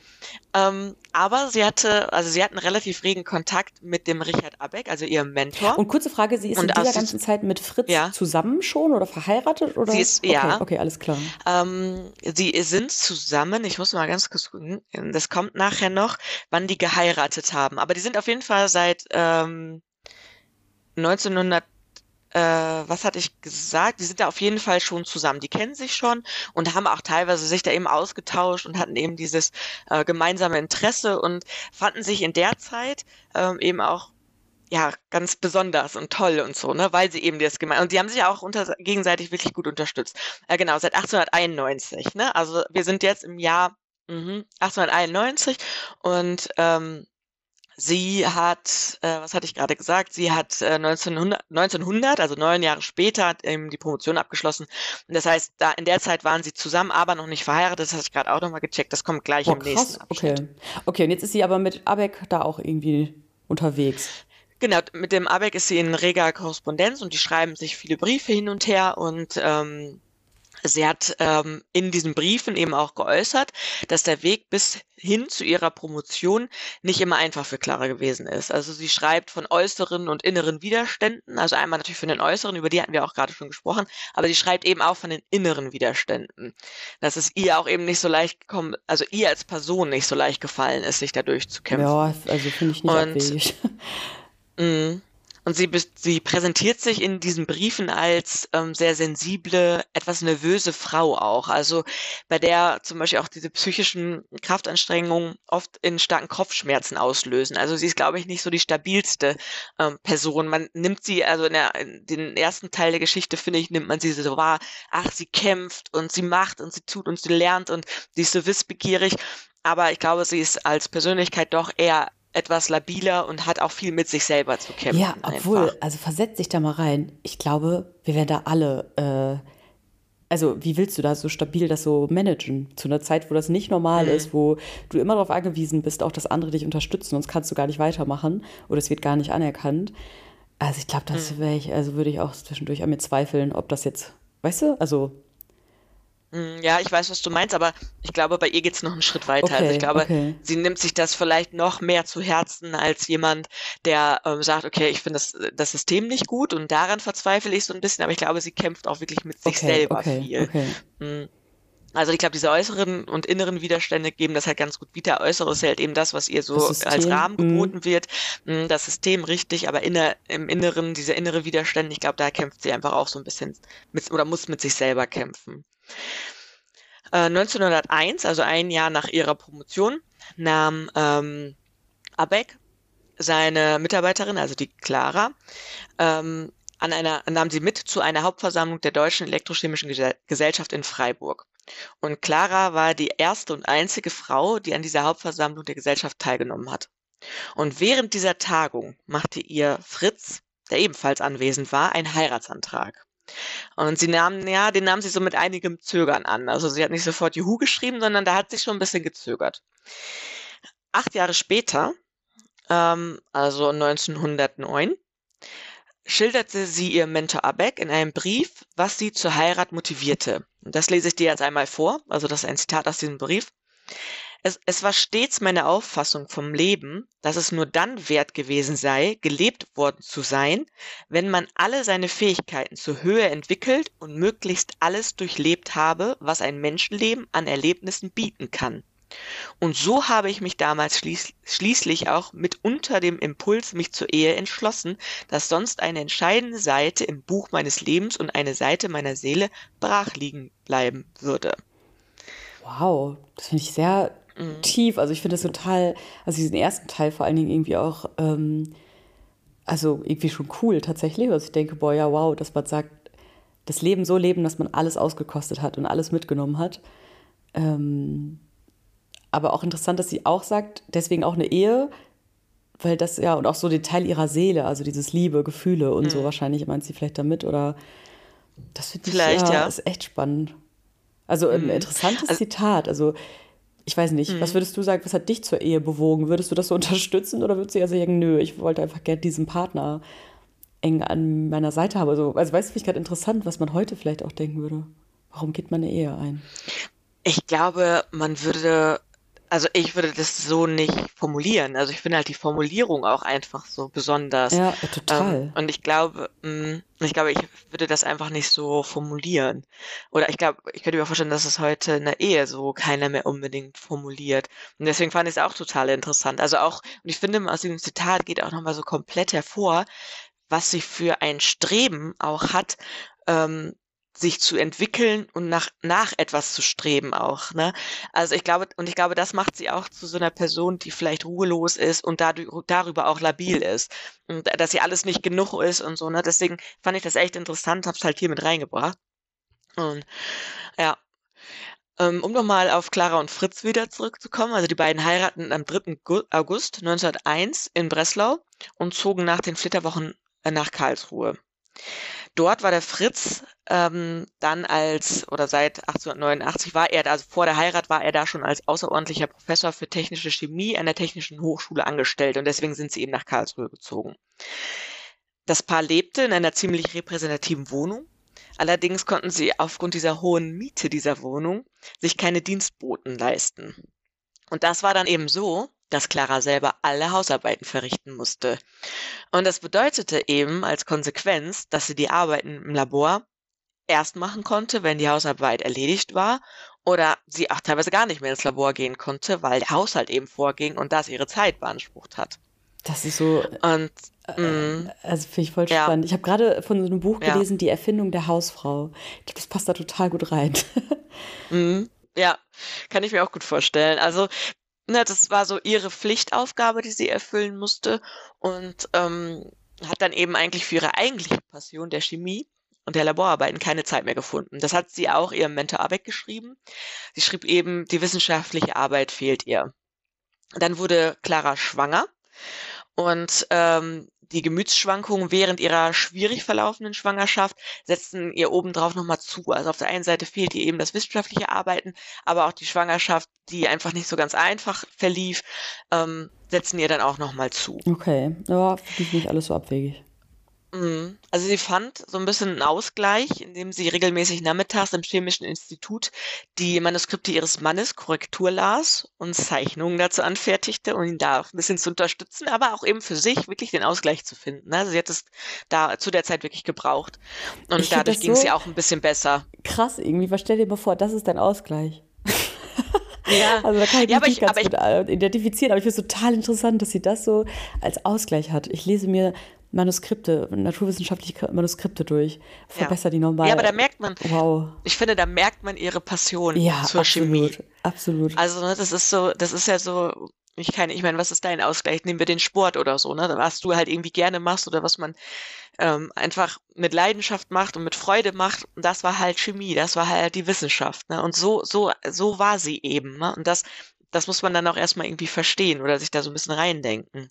Ähm, aber sie hatte, also sie hatten relativ regen Kontakt mit dem Richard Abeck, also ihrem Mentor. Und kurze Frage, sie ist und in dieser ganzen Zeit mit Fritz ja. zusammen schon oder verheiratet? Oder? Sie ist, okay, ja. Okay, alles klar. Ähm, sie sind zusammen, ich muss mal ganz kurz gucken, das kommt nachher noch, wann die geheiratet haben. Aber die sind auf jeden Fall seit ähm, 1900 äh, was hatte ich gesagt? Die sind da auf jeden Fall schon zusammen. Die kennen sich schon und haben auch teilweise sich da eben ausgetauscht und hatten eben dieses äh, gemeinsame Interesse und fanden sich in der Zeit ähm, eben auch ja, ganz besonders und toll und so, ne, weil sie eben das gemeint und die haben sich auch unter, gegenseitig wirklich gut unterstützt. Äh, genau, seit 1891, ne, also wir sind jetzt im Jahr mh, 1891 und ähm, Sie hat, äh, was hatte ich gerade gesagt? Sie hat äh, 1900, 1900, also neun Jahre später, ähm, die Promotion abgeschlossen. Und das heißt, da in der Zeit waren sie zusammen, aber noch nicht verheiratet. Das hatte ich gerade auch nochmal gecheckt. Das kommt gleich oh, im krass. nächsten Abschnitt. Okay. okay, und jetzt ist sie aber mit Abeck da auch irgendwie unterwegs. Genau, mit dem Abeck ist sie in reger Korrespondenz und die schreiben sich viele Briefe hin und her und ähm, Sie hat ähm, in diesen Briefen eben auch geäußert, dass der Weg bis hin zu ihrer Promotion nicht immer einfach für Clara gewesen ist. Also sie schreibt von äußeren und inneren Widerständen, also einmal natürlich von den äußeren, über die hatten wir auch gerade schon gesprochen, aber sie schreibt eben auch von den inneren Widerständen, dass es ihr auch eben nicht so leicht gekommen, also ihr als Person nicht so leicht gefallen ist, sich da durchzukämpfen. Ja, also finde ich nicht und, abwegig. Mh, und sie, sie präsentiert sich in diesen Briefen als ähm, sehr sensible, etwas nervöse Frau auch. Also bei der zum Beispiel auch diese psychischen Kraftanstrengungen oft in starken Kopfschmerzen auslösen. Also sie ist, glaube ich, nicht so die stabilste ähm, Person. Man nimmt sie, also in, der, in den ersten Teil der Geschichte, finde ich, nimmt man sie so wahr, ach, sie kämpft und sie macht und sie tut und sie lernt und sie ist so wissbegierig. Aber ich glaube, sie ist als Persönlichkeit doch eher etwas labiler und hat auch viel mit sich selber zu kämpfen. Ja, obwohl, einfach. also versetz dich da mal rein. Ich glaube, wir werden da alle, äh, also wie willst du da so stabil das so managen? Zu einer Zeit, wo das nicht normal mhm. ist, wo du immer darauf angewiesen bist, auch dass andere dich unterstützen, sonst kannst du gar nicht weitermachen oder es wird gar nicht anerkannt. Also ich glaube, das mhm. wäre ich, also würde ich auch zwischendurch an mir zweifeln, ob das jetzt, weißt du, also ja, ich weiß, was du meinst, aber ich glaube, bei ihr geht's noch einen Schritt weiter. Okay, also ich glaube, okay. sie nimmt sich das vielleicht noch mehr zu Herzen als jemand, der ähm, sagt, okay, ich finde das, das System nicht gut und daran verzweifle ich so ein bisschen, aber ich glaube, sie kämpft auch wirklich mit sich okay, selber viel. Mhm. Also ich glaube, diese äußeren und inneren Widerstände geben das halt ganz gut wieder. Äußeres ist halt eben das, was ihr so als Rahmen mhm. geboten mhm. wird. Das System richtig, aber inner, im Inneren, diese innere Widerstände, ich glaube, da kämpft sie einfach auch so ein bisschen mit, oder muss mit sich selber kämpfen. 1901, äh, also ein Jahr nach ihrer Promotion, nahm ähm, Abeck seine Mitarbeiterin, also die Clara, ähm, an einer, nahm sie mit zu einer Hauptversammlung der Deutschen Elektrochemischen Gesellschaft in Freiburg. Und Clara war die erste und einzige Frau, die an dieser Hauptversammlung der Gesellschaft teilgenommen hat. Und während dieser Tagung machte ihr Fritz, der ebenfalls anwesend war, einen Heiratsantrag. Und sie nahm, ja, den nahm sie so mit einigem Zögern an. Also sie hat nicht sofort Juhu geschrieben, sondern da hat sie schon ein bisschen gezögert. Acht Jahre später, ähm, also 1909, schilderte sie ihr Mentor Abeck in einem Brief, was sie zur Heirat motivierte. Und das lese ich dir jetzt einmal vor, also das ist ein Zitat aus diesem Brief. Es, es war stets meine Auffassung vom Leben, dass es nur dann wert gewesen sei, gelebt worden zu sein, wenn man alle seine Fähigkeiten zur Höhe entwickelt und möglichst alles durchlebt habe, was ein Menschenleben an Erlebnissen bieten kann. Und so habe ich mich damals schließ schließlich auch mit unter dem Impuls mich zur Ehe entschlossen, dass sonst eine entscheidende Seite im Buch meines Lebens und eine Seite meiner Seele brach liegen bleiben würde. Wow, das finde ich sehr mhm. tief. Also ich finde das total, also diesen ersten Teil vor allen Dingen irgendwie auch, ähm, also irgendwie schon cool tatsächlich. Also ich denke, boah, ja, wow, dass man sagt, das Leben so leben, dass man alles ausgekostet hat und alles mitgenommen hat. Ähm, aber auch interessant, dass sie auch sagt, deswegen auch eine Ehe, weil das ja, und auch so den Teil ihrer Seele, also dieses Liebe, Gefühle und mhm. so wahrscheinlich meint sie vielleicht damit oder das finde ich ja, ja. ist echt spannend. Also ein mhm. interessantes also, Zitat. Also ich weiß nicht, mhm. was würdest du sagen, was hat dich zur Ehe bewogen? Würdest du das so unterstützen oder würdest du ja sagen, nö, ich wollte einfach gerne diesen Partner eng an meiner Seite haben? Also, also weißt du, ich gerade interessant, was man heute vielleicht auch denken würde. Warum geht man eine Ehe ein? Ich glaube, man würde also ich würde das so nicht formulieren. Also ich finde halt die Formulierung auch einfach so besonders. Ja, total. Ähm, und ich glaube, mh, mm, ich glaube, ich würde das einfach nicht so formulieren. Oder ich glaube, ich könnte mir auch vorstellen, dass es heute in der Ehe so keiner mehr unbedingt formuliert. Und deswegen fand ich es auch total interessant. Also auch, und ich finde, aus diesem Zitat geht auch nochmal so komplett hervor, was sie für ein Streben auch hat, ähm, sich zu entwickeln und nach, nach etwas zu streben auch. Ne? Also ich glaube, und ich glaube, das macht sie auch zu so einer Person, die vielleicht ruhelos ist und dadurch, darüber auch labil ist. Und dass sie alles nicht genug ist und so. Ne? Deswegen fand ich das echt interessant, hab's halt hier mit reingebracht. Und ja. Ähm, um nochmal auf Clara und Fritz wieder zurückzukommen, also die beiden heiraten am 3. August 1901 in Breslau und zogen nach den Flitterwochen äh, nach Karlsruhe. Dort war der Fritz ähm, dann als, oder seit 1889 war er, also vor der Heirat war er da schon als außerordentlicher Professor für technische Chemie an der Technischen Hochschule angestellt und deswegen sind sie eben nach Karlsruhe gezogen. Das Paar lebte in einer ziemlich repräsentativen Wohnung. Allerdings konnten sie aufgrund dieser hohen Miete dieser Wohnung sich keine Dienstboten leisten. Und das war dann eben so, dass Clara selber alle Hausarbeiten verrichten musste. Und das bedeutete eben als Konsequenz, dass sie die Arbeiten im Labor erst machen konnte, wenn die Hausarbeit erledigt war oder sie auch teilweise gar nicht mehr ins Labor gehen konnte, weil der Haushalt eben vorging und das ihre Zeit beansprucht hat. Das ist so. Und äh, mm, also finde ich voll ja. spannend. Ich habe gerade von so einem Buch gelesen, ja. Die Erfindung der Hausfrau. Ich glaube, das passt da total gut rein. mm, ja, kann ich mir auch gut vorstellen. Also ne, das war so ihre Pflichtaufgabe, die sie erfüllen musste und ähm, hat dann eben eigentlich für ihre eigentliche Passion der Chemie und der Laborarbeiten keine Zeit mehr gefunden. Das hat sie auch ihrem Mentor Abeck geschrieben. Sie schrieb eben, die wissenschaftliche Arbeit fehlt ihr. Dann wurde Clara schwanger und ähm, die Gemütsschwankungen während ihrer schwierig verlaufenden Schwangerschaft setzten ihr obendrauf nochmal zu. Also auf der einen Seite fehlt ihr eben das wissenschaftliche Arbeiten, aber auch die Schwangerschaft, die einfach nicht so ganz einfach verlief, ähm, setzen ihr dann auch nochmal zu. Okay, ja, finde ich nicht alles so abwegig. Mhm. Also sie fand so ein bisschen einen Ausgleich, indem sie regelmäßig nachmittags im Chemischen Institut die Manuskripte ihres Mannes Korrektur las und Zeichnungen dazu anfertigte, um ihn da ein bisschen zu unterstützen, aber auch eben für sich wirklich den Ausgleich zu finden. Also sie hat es da zu der Zeit wirklich gebraucht. Und ich dadurch ging es so ihr auch ein bisschen besser. Krass, irgendwie, was stell dir mal vor, das ist dein Ausgleich. Ja, also da kann ich ja, mich nicht ich, ganz gut äh, identifizieren, aber ich finde es total interessant, dass sie das so als Ausgleich hat. Ich lese mir Manuskripte, naturwissenschaftliche Manuskripte durch. Verbessert ja. die normal. Ja, aber da merkt man, wow. ich finde, da merkt man ihre Passion ja, zur absolut, Chemie. Absolut. Also, ne, das ist so, das ist ja so, ich kann, ich meine, was ist dein Ausgleich? Nehmen wir den Sport oder so, ne? Was du halt irgendwie gerne machst oder was man ähm, einfach mit Leidenschaft macht und mit Freude macht. Und das war halt Chemie, das war halt die Wissenschaft, ne? Und so, so, so war sie eben, ne? Und das, das muss man dann auch erstmal irgendwie verstehen oder sich da so ein bisschen reindenken.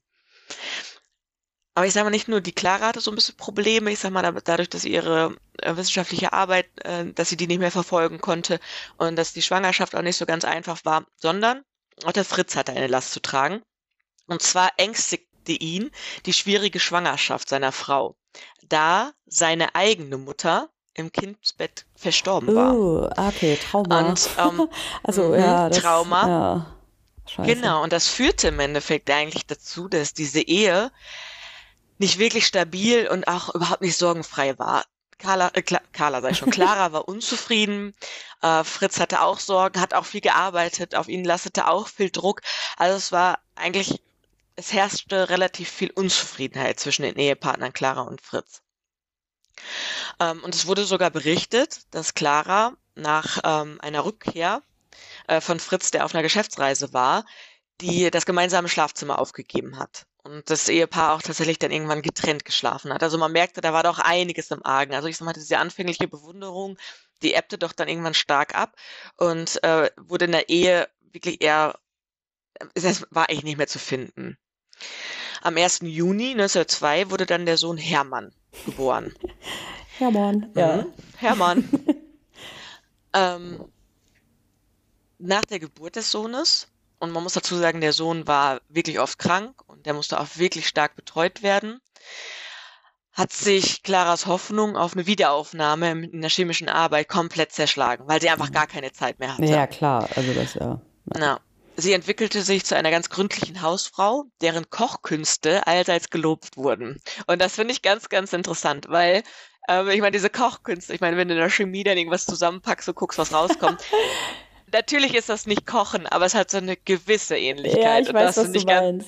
Aber ich sage mal, nicht nur die Clara hatte so ein bisschen Probleme, ich sage mal, dadurch, dass sie ihre äh, wissenschaftliche Arbeit, äh, dass sie die nicht mehr verfolgen konnte und dass die Schwangerschaft auch nicht so ganz einfach war, sondern auch der Fritz hatte eine Last zu tragen. Und zwar ängstigte ihn die schwierige Schwangerschaft seiner Frau, da seine eigene Mutter im Kindsbett verstorben war. Uh, okay, Trauma. Und, ähm, also, mhm, ja, das, Trauma. Ja, scheiße. Genau, und das führte im Endeffekt eigentlich dazu, dass diese Ehe nicht wirklich stabil und auch überhaupt nicht sorgenfrei war. Carla, äh, Carla ich schon, Clara war unzufrieden, äh, Fritz hatte auch Sorgen, hat auch viel gearbeitet, auf ihn lastete auch viel Druck. Also es war eigentlich, es herrschte relativ viel Unzufriedenheit zwischen den Ehepartnern Clara und Fritz. Ähm, und es wurde sogar berichtet, dass Clara nach ähm, einer Rückkehr äh, von Fritz, der auf einer Geschäftsreise war, die das gemeinsame Schlafzimmer aufgegeben hat. Und das Ehepaar auch tatsächlich dann irgendwann getrennt geschlafen hat. Also man merkte, da war doch einiges im Argen. Also ich sag mal, diese anfängliche Bewunderung, die ebbte doch dann irgendwann stark ab und äh, wurde in der Ehe wirklich eher, es war eigentlich nicht mehr zu finden. Am 1. Juni 1902 wurde dann der Sohn Hermann geboren. Hermann, ja. Mhm. Hermann. ähm, nach der Geburt des Sohnes, und man muss dazu sagen, der Sohn war wirklich oft krank der musste auch wirklich stark betreut werden, hat sich Claras Hoffnung auf eine Wiederaufnahme in der chemischen Arbeit komplett zerschlagen, weil sie einfach gar keine Zeit mehr hatte. Ja, klar, also das ja. Ja. Sie entwickelte sich zu einer ganz gründlichen Hausfrau, deren Kochkünste allseits gelobt wurden. Und das finde ich ganz, ganz interessant, weil ähm, ich meine, diese Kochkünste, ich meine, wenn du in der Chemie dann irgendwas zusammenpackst und guckst, was rauskommt. Natürlich ist das nicht Kochen, aber es hat so eine gewisse Ähnlichkeit. Ja, ich Und weiß, das was du ich ganz,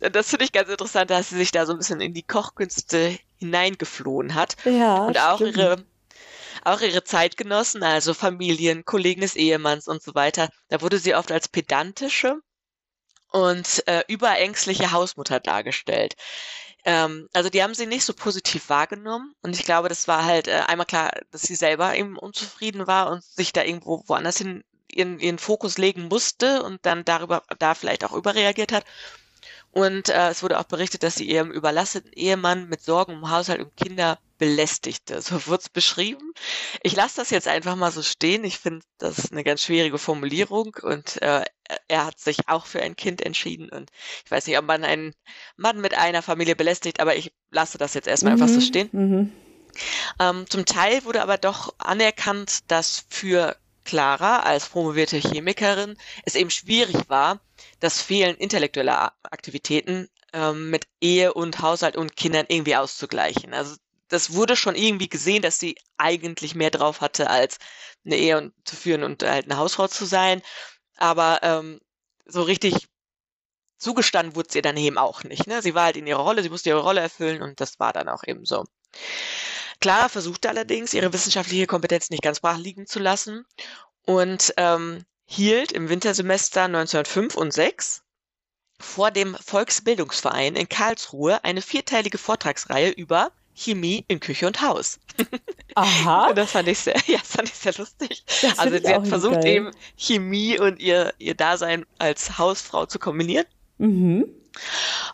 das finde ich ganz interessant, dass sie sich da so ein bisschen in die Kochkünste hineingeflohen hat. Ja, Und auch stimmt. ihre, auch ihre Zeitgenossen, also Familien, Kollegen des Ehemanns und so weiter, da wurde sie oft als pedantische und äh, überängstliche Hausmutter dargestellt. Ähm, also die haben sie nicht so positiv wahrgenommen und ich glaube, das war halt äh, einmal klar, dass sie selber eben unzufrieden war und sich da irgendwo woanders hin ihren, ihren Fokus legen musste und dann darüber da vielleicht auch überreagiert hat. Und äh, es wurde auch berichtet, dass sie ihrem überlasteten Ehemann mit Sorgen um Haushalt und Kinder belästigte. So wurde es beschrieben. Ich lasse das jetzt einfach mal so stehen. Ich finde, das ist eine ganz schwierige Formulierung und äh, er hat sich auch für ein Kind entschieden. Und ich weiß nicht, ob man einen Mann mit einer Familie belästigt, aber ich lasse das jetzt erstmal einfach so Mhm, stehen. Mhm. Ähm, zum Teil wurde aber doch anerkannt, dass für Clara als promovierte Chemikerin es eben schwierig war, das Fehlen intellektueller Aktivitäten ähm, mit Ehe und Haushalt und Kindern irgendwie auszugleichen. Also das wurde schon irgendwie gesehen, dass sie eigentlich mehr drauf hatte, als eine Ehe und, zu führen und halt eine Hausfrau zu sein. Aber ähm, so richtig zugestanden wurde es ihr dann eben auch nicht. Ne? Sie war halt in ihrer Rolle, sie musste ihre Rolle erfüllen und das war dann auch eben so. Clara versuchte allerdings, ihre wissenschaftliche Kompetenz nicht ganz brach liegen zu lassen und ähm, hielt im Wintersemester 1905 und 6 vor dem Volksbildungsverein in Karlsruhe eine vierteilige Vortragsreihe über Chemie in Küche und Haus. Aha. Und das fand ich sehr, ja, das fand ich sehr lustig. Das Also sie hat versucht geil. eben Chemie und ihr, ihr Dasein als Hausfrau zu kombinieren. Mhm.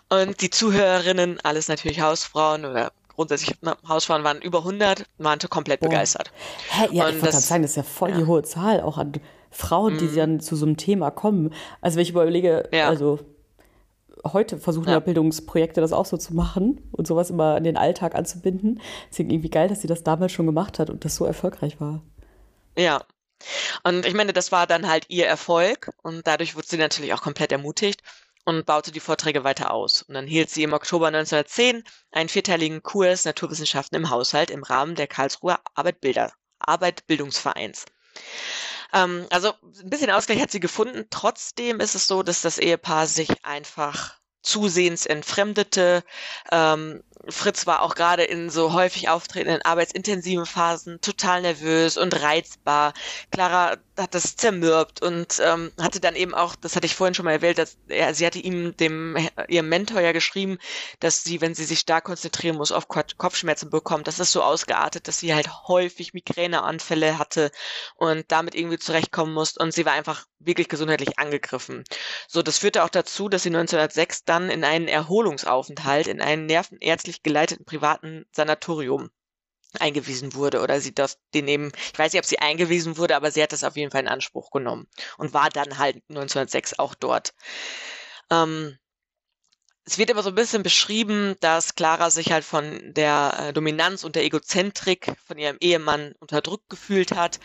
Und die Zuhörerinnen, alles natürlich Hausfrauen oder grundsätzlich ne, Hausfrauen waren über 100, waren komplett Boah. begeistert. Hä, ja, Und ich wollte gerade sagen, das ist ja voll die ja. hohe Zahl auch an Frauen, die Mhm. dann zu so einem Thema kommen. Also wenn ich überlege, Ja. also heute versuchen ja. Ja. Bildungsprojekte das auch so zu machen und sowas immer in den Alltag anzubinden. Deswegen irgendwie geil, dass sie das damals schon gemacht hat und das so erfolgreich war. Ja. Und ich meine, das war dann halt ihr Erfolg und dadurch wurde sie natürlich auch komplett ermutigt und baute die Vorträge weiter aus. Und dann hielt sie im Oktober 1910 einen vierteiligen Kurs Naturwissenschaften im Haushalt im Rahmen der Karlsruher Arbeitbilder, Arbeitbildungsvereins. Ähm, also ein bisschen Ausgleich hat sie gefunden. Trotzdem ist es so, dass das Ehepaar sich einfach zusehends entfremdete. Ähm, Fritz war auch gerade in so häufig auftretenden arbeitsintensiven Phasen total nervös und reizbar. Clara hat das zermürbt und ähm, hatte dann eben auch, das hatte ich vorhin schon mal erwähnt, dass er, sie hatte ihm, dem ihrem Mentor ja geschrieben, dass sie, wenn sie sich stark konzentrieren muss, auf Kopfschmerzen bekommt. Das ist so ausgeartet, dass sie halt häufig Migräneanfälle hatte und damit irgendwie zurechtkommen muss und sie war einfach wirklich gesundheitlich angegriffen. So, das führte auch dazu, dass sie 1906 dann in einen Erholungsaufenthalt in einen nervenärztlich geleiteten privaten Sanatorium eingewiesen wurde oder sie das den eben, ich weiß nicht, ob sie eingewiesen wurde, aber sie hat das auf jeden Fall in Anspruch genommen und war dann halt 1906 auch dort. Ähm, es wird immer so ein bisschen beschrieben, dass Clara sich halt von der äh, Dominanz und der Egozentrik von ihrem Ehemann unterdrückt gefühlt hat.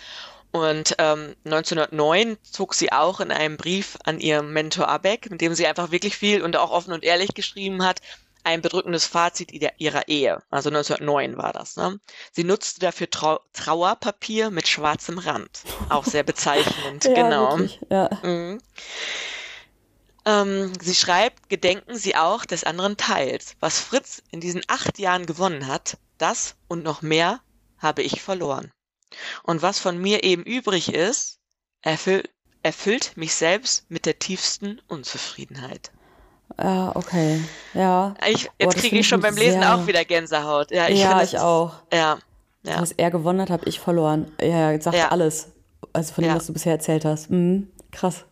Und ähm, 1909 zog sie auch in einem Brief an ihren Mentor Abeck, mit dem sie einfach wirklich viel und auch offen und ehrlich geschrieben hat, ein bedrückendes Fazit ihrer Ehe. Also 1909 war das. Ne? Sie nutzte dafür Trau Trauerpapier mit schwarzem Rand. Auch sehr bezeichnend, ja, genau. Wirklich, ja. Mhm. Ähm, sie schreibt, gedenken Sie auch des anderen Teils. Was Fritz in diesen acht Jahren gewonnen hat, das und noch mehr habe ich verloren. Und was von mir eben übrig ist, erfüll erfüllt mich selbst mit der tiefsten Unzufriedenheit. Ja, okay. Ja. Ich, jetzt kriege ich schon beim Lesen sehr... auch wieder Gänsehaut. Ja, ich, ja, ich auch. Ja, ja. Was er gewonnen hat, habe ich verloren. Ja, jetzt sagt ja. alles. Also von dem, was du bisher erzählt hast. Mhm, krass.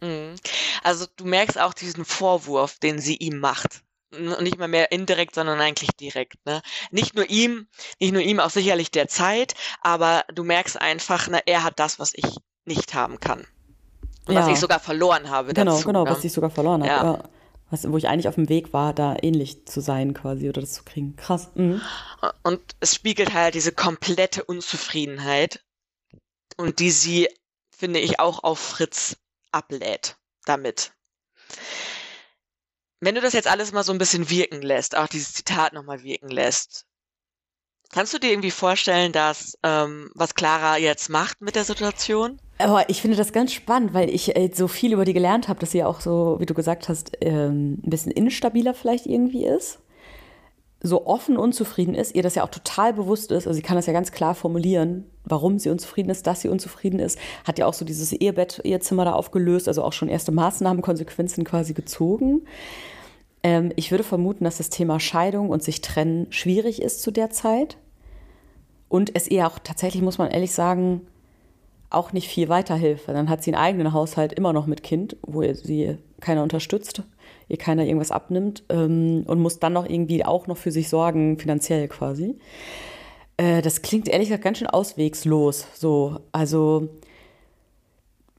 Mhm. Also du merkst auch diesen Vorwurf, den sie ihm macht. Und nicht mal mehr indirekt, sondern eigentlich direkt. Ne? Nicht nur ihm, nicht nur ihm, auch sicherlich der Zeit, aber du merkst einfach, na, er hat das, was ich nicht haben kann. Und ja. was ich sogar verloren habe. Genau, dazu, genau, ne? was ich sogar verloren habe. Ja. Was, wo ich eigentlich auf dem Weg war, da ähnlich zu sein quasi oder das zu kriegen. Krass. Mhm. Und es spiegelt halt diese komplette Unzufriedenheit und die sie, finde ich, auch auf Fritz ablädt damit. Wenn du das jetzt alles mal so ein bisschen wirken lässt, auch dieses Zitat nochmal wirken lässt, kannst du dir irgendwie vorstellen, dass ähm, was Clara jetzt macht mit der Situation? Aber ich finde das ganz spannend, weil ich äh, so viel über die gelernt habe, dass sie auch so, wie du gesagt hast, ähm, ein bisschen instabiler vielleicht irgendwie ist. So offen unzufrieden ist, ihr das ja auch total bewusst ist, also sie kann das ja ganz klar formulieren, warum sie unzufrieden ist, dass sie unzufrieden ist, hat ja auch so dieses Ehebett, ihr Zimmer da aufgelöst, also auch schon erste Maßnahmen, Konsequenzen quasi gezogen. Ähm, ich würde vermuten, dass das Thema Scheidung und sich trennen schwierig ist zu der Zeit. Und es ihr auch tatsächlich, muss man ehrlich sagen, auch nicht viel weiterhilft. Dann hat sie einen eigenen Haushalt immer noch mit Kind, wo sie keiner unterstützt, ihr keiner irgendwas abnimmt ähm, und muss dann noch irgendwie auch noch für sich sorgen, finanziell quasi. Äh, das klingt ehrlich gesagt ganz schön auswegslos. So, also,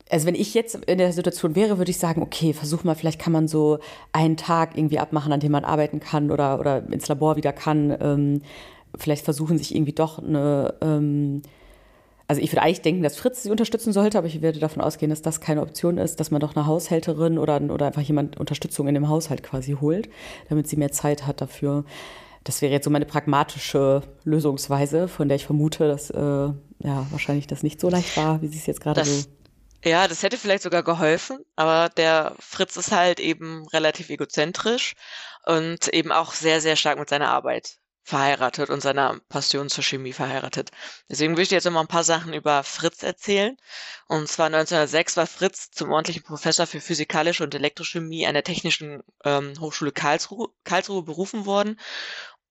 also wenn ich jetzt in der Situation wäre, würde ich sagen, okay, versuch mal, vielleicht kann man so einen Tag irgendwie abmachen, an dem man arbeiten kann oder, oder ins Labor wieder kann. Ähm, vielleicht versuchen sich irgendwie doch eine ähm, also ich würde eigentlich denken, dass Fritz sie unterstützen sollte, aber ich werde davon ausgehen, dass das keine Option ist, dass man doch eine Haushälterin oder, oder einfach jemand Unterstützung in dem Haushalt quasi holt, damit sie mehr Zeit hat dafür. Das wäre jetzt so meine pragmatische Lösungsweise, von der ich vermute, dass äh, ja wahrscheinlich das nicht so leicht war, wie sie es jetzt gerade so. Ja, das hätte vielleicht sogar geholfen, aber der Fritz ist halt eben relativ egozentrisch und eben auch sehr, sehr stark mit seiner Arbeit verheiratet und seiner Passion zur Chemie verheiratet. Deswegen will ich dir jetzt noch ein paar Sachen über Fritz erzählen. Und zwar 1906 war Fritz zum ordentlichen Professor für Physikalische und Elektrochemie an der Technischen ähm, Hochschule Karlsruhe, Karlsruhe berufen worden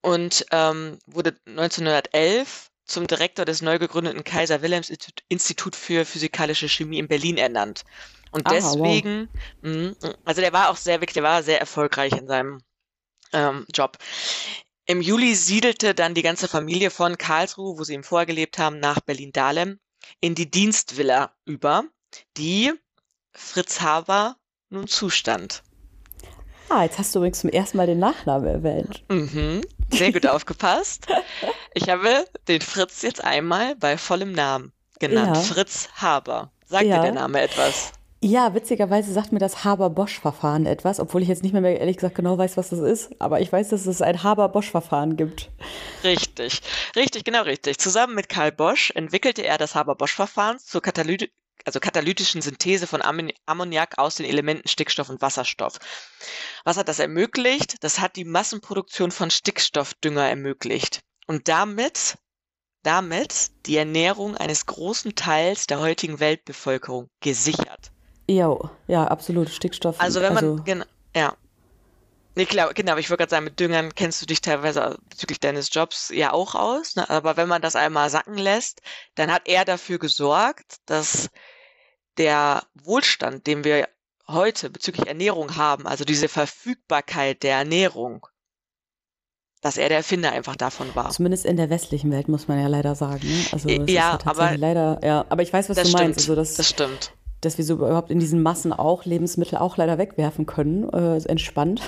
und ähm, wurde 1911 zum Direktor des neu gegründeten Kaiser Wilhelms Institut für Physikalische Chemie in Berlin ernannt. Und Aha, deswegen, wow. mh, also der war auch sehr wirklich, der war sehr erfolgreich in seinem ähm, Job. Im Juli siedelte dann die ganze Familie von Karlsruhe, wo sie ihm vorgelebt haben, nach Berlin-Dahlem in die Dienstvilla über, die Fritz Haber nun zustand. Ah, jetzt hast du übrigens zum ersten Mal den Nachnamen erwähnt. Mhm, sehr gut aufgepasst. Ich habe den Fritz jetzt einmal bei vollem Namen genannt. Ja. Fritz Haber. Sagt ja. dir der Name etwas? Ja, witzigerweise sagt mir das Haber-Bosch-Verfahren etwas, obwohl ich jetzt nicht mehr ehrlich gesagt genau weiß, was das ist. Aber ich weiß, dass es ein Haber-Bosch-Verfahren gibt. Richtig, richtig, genau richtig. Zusammen mit Karl Bosch entwickelte er das Haber-Bosch-Verfahren zur Kataly also katalytischen Synthese von Ammoniak aus den Elementen Stickstoff und Wasserstoff. Was hat das ermöglicht? Das hat die Massenproduktion von Stickstoffdünger ermöglicht und damit damit die Ernährung eines großen Teils der heutigen Weltbevölkerung gesichert. Ja, ja, absolut. Stickstoff. Also wenn man, also, genau, ja. Nee, klar, genau, aber ich würde gerade sagen, mit Düngern kennst du dich teilweise bezüglich deines Jobs ja auch aus. Ne? Aber wenn man das einmal sacken lässt, dann hat er dafür gesorgt, dass der Wohlstand, den wir heute bezüglich Ernährung haben, also diese Verfügbarkeit der Ernährung, dass er der Erfinder einfach davon war. Zumindest in der westlichen Welt muss man ja leider sagen. Ne? Also ja aber leider, ja, aber ich weiß, was du stimmt, meinst. Also das, das stimmt dass wir so überhaupt in diesen Massen auch Lebensmittel auch leider wegwerfen können, äh, entspannt,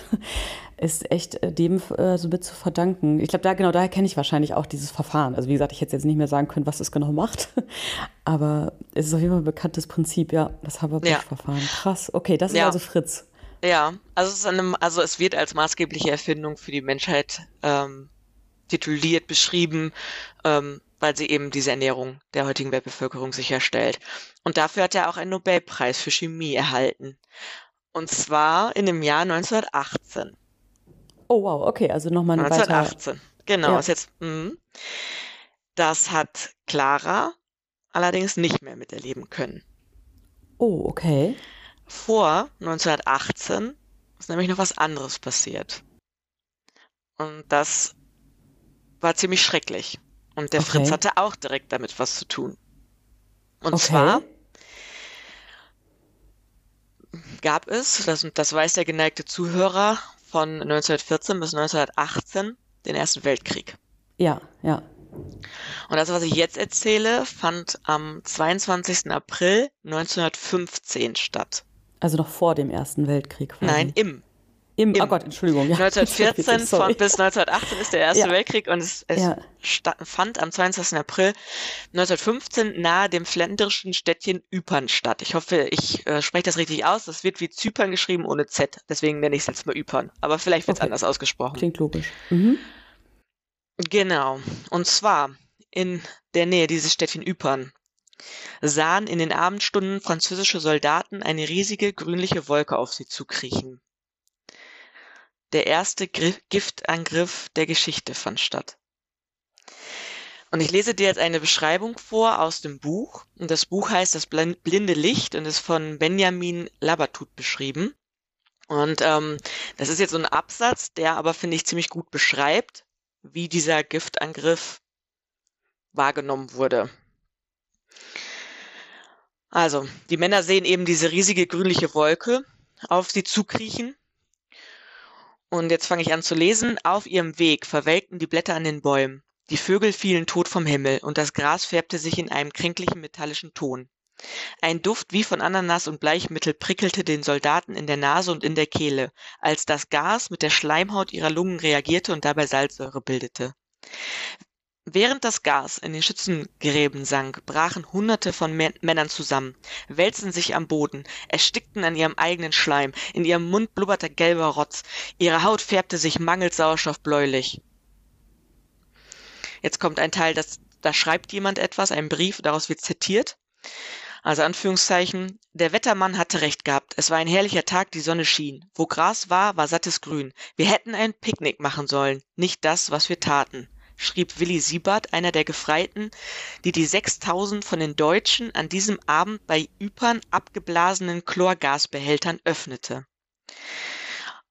ist echt äh, dem äh, so mit zu verdanken. Ich glaube, da genau daher kenne ich wahrscheinlich auch dieses Verfahren. Also wie gesagt, ich hätte jetzt nicht mehr sagen können, was es genau macht, aber es ist auf jeden Fall ein bekanntes Prinzip, ja, das Haber-Bosch-Verfahren. Ja. Krass, okay, das ist ja. also Fritz. Ja, also es, einem, also es wird als maßgebliche Erfindung für die Menschheit ähm, tituliert, beschrieben. Ähm, weil sie eben diese Ernährung der heutigen Weltbevölkerung sicherstellt. Und dafür hat er auch einen Nobelpreis für Chemie erhalten. Und zwar in dem Jahr 1918. Oh wow, okay, also nochmal eine 1918, weiter... genau. Ja. Ist jetzt, mh. Das hat Clara allerdings nicht mehr miterleben können. Oh, okay. Vor 1918 ist nämlich noch was anderes passiert. Und das war ziemlich schrecklich. Und der okay. Fritz hatte auch direkt damit was zu tun. Und okay. zwar gab es, das, das weiß der geneigte Zuhörer, von 1914 bis 1918 den Ersten Weltkrieg. Ja, ja. Und das, was ich jetzt erzähle, fand am 22. April 1915 statt. Also noch vor dem Ersten Weltkrieg. Quasi. Nein, im im, Im, oh Gott, Entschuldigung. Ja. 1914 von, bis 1918 ist der Erste ja. Weltkrieg und es, es ja. fand am 22. April 1915 nahe dem fländrischen Städtchen Ypern statt. Ich hoffe, ich äh, spreche das richtig aus. Das wird wie Zypern geschrieben ohne Z. Deswegen nenne ich es jetzt mal Ypern. Aber vielleicht wird es okay. anders ausgesprochen. Klingt logisch. Mhm. Genau. Und zwar in der Nähe dieses Städtchen Ypern sahen in den Abendstunden französische Soldaten eine riesige grünliche Wolke auf sie zukriechen. Der erste Giftangriff der Geschichte fand statt. Und ich lese dir jetzt eine Beschreibung vor aus dem Buch. Und das Buch heißt Das blinde Licht und ist von Benjamin Labatut beschrieben. Und ähm, das ist jetzt so ein Absatz, der aber, finde ich, ziemlich gut beschreibt, wie dieser Giftangriff wahrgenommen wurde. Also, die Männer sehen eben diese riesige grünliche Wolke auf sie zukriechen und jetzt fange ich an zu lesen. Auf ihrem Weg verwelkten die Blätter an den Bäumen. Die Vögel fielen tot vom Himmel und das Gras färbte sich in einem kränklichen metallischen Ton. Ein Duft wie von Ananas und Bleichmittel prickelte den Soldaten in der Nase und in der Kehle, als das Gas mit der Schleimhaut ihrer Lungen reagierte und dabei Salzsäure bildete. Während das Gas in den Schützengräben sank, brachen Hunderte von Männern zusammen, wälzten sich am Boden, erstickten an ihrem eigenen Schleim, in ihrem Mund blubberte gelber Rotz, ihre Haut färbte sich mangels Sauerstoff bläulich. Jetzt kommt ein Teil, das, da schreibt jemand etwas, ein Brief, daraus wird zitiert. Also Anführungszeichen, der Wettermann hatte recht gehabt. Es war ein herrlicher Tag, die Sonne schien. Wo Gras war, war sattes Grün. Wir hätten ein Picknick machen sollen, nicht das, was wir taten schrieb Willi Siebert, einer der Gefreiten, die die 6000 von den Deutschen an diesem Abend bei Ypern abgeblasenen Chlorgasbehältern öffnete.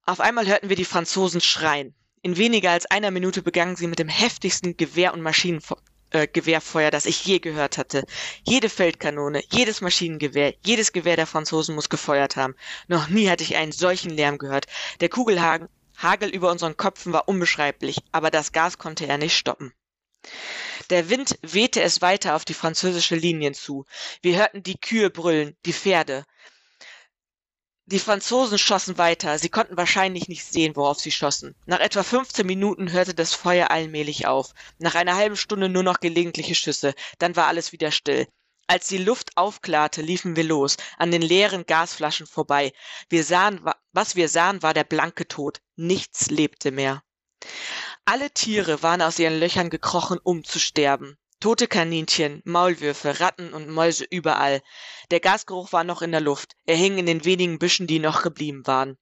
Auf einmal hörten wir die Franzosen schreien. In weniger als einer Minute begannen sie mit dem heftigsten Gewehr- und Maschinengewehrfeuer, äh, das ich je gehört hatte. Jede Feldkanone, jedes Maschinengewehr, jedes Gewehr der Franzosen muss gefeuert haben. Noch nie hatte ich einen solchen Lärm gehört. Der Kugelhagen Hagel über unseren Köpfen war unbeschreiblich, aber das Gas konnte er nicht stoppen. Der Wind wehte es weiter auf die französische Linien zu. Wir hörten die Kühe brüllen, die Pferde. Die Franzosen schossen weiter. Sie konnten wahrscheinlich nicht sehen, worauf sie schossen. Nach etwa 15 Minuten hörte das Feuer allmählich auf. Nach einer halben Stunde nur noch gelegentliche Schüsse. Dann war alles wieder still. Als die Luft aufklarte, liefen wir los, an den leeren Gasflaschen vorbei. Wir sahen, was wir sahen, war der blanke Tod. Nichts lebte mehr. Alle Tiere waren aus ihren Löchern gekrochen, um zu sterben. Tote Kaninchen, Maulwürfe, Ratten und Mäuse überall. Der Gasgeruch war noch in der Luft. Er hing in den wenigen Büschen, die noch geblieben waren.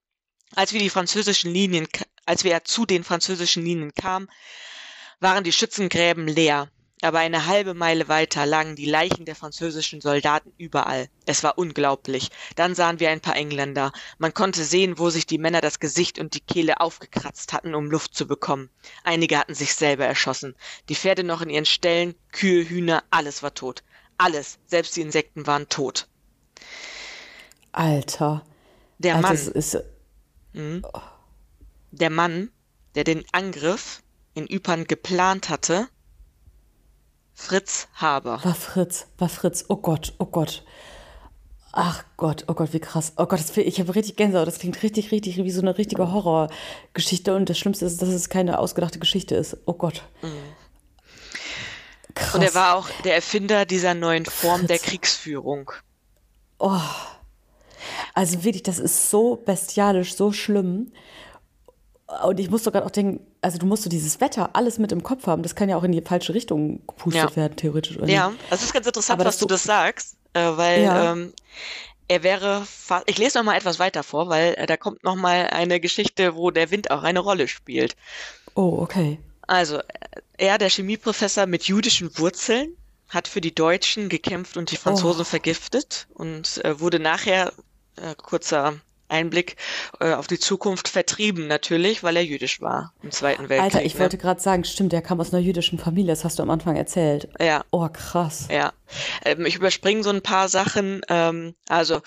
Als wir die französischen Linien, als wir zu den französischen Linien kamen, waren die Schützengräben leer. Aber eine halbe Meile weiter lagen die Leichen der französischen Soldaten überall. Es war unglaublich. Dann sahen wir ein paar Engländer. Man konnte sehen, wo sich die Männer das Gesicht und die Kehle aufgekratzt hatten, um Luft zu bekommen. Einige hatten sich selber erschossen. Die Pferde noch in ihren Ställen, Kühe, Hühner, alles war tot. Alles, selbst die Insekten waren tot. Alter. Der Alter, Mann, ist, Mhm. der Mann, der den Angriff in Ypern geplant hatte, Fritz Haber. war Fritz, war Fritz. Oh Gott, oh Gott. Ach Gott, oh Gott, wie krass. Oh Gott, das, ich habe richtig Gänsehaut. Das klingt richtig, richtig wie so eine richtige Horrorgeschichte. Und das Schlimmste ist, dass es keine ausgedachte Geschichte ist. Oh Gott. Krass. Und er war auch der Erfinder dieser neuen Form der Fritz. Kriegsführung. Also wirklich, das ist so bestialisch, so schlimm. Und ich muss sogar auch denken, also du musst so dieses Wetter alles mit im Kopf haben. Das kann ja auch in die falsche Richtung gepustet Ja. werden, theoretisch. Oder Ja, nicht? das ist ganz interessant, was du das sagst, äh, weil Ja. ähm, er wäre fast. Ich lese noch mal etwas weiter vor, weil äh, da kommt noch mal eine Geschichte, wo der Wind auch eine Rolle spielt. Oh, okay. Also, äh, er, der Chemieprofessor mit jüdischen Wurzeln, hat für die Deutschen gekämpft und die Franzosen Oh. vergiftet und äh, wurde nachher, äh, kurzer Einblick, äh, auf die Zukunft vertrieben, natürlich, weil er jüdisch war im Zweiten Weltkrieg. Alter, ich ne? wollte gerade sagen, stimmt, der kam aus einer jüdischen Familie. Das hast du am Anfang erzählt. Ja. Oh, krass. Ja, ähm, ich überspringe so ein paar Sachen. Ähm, also,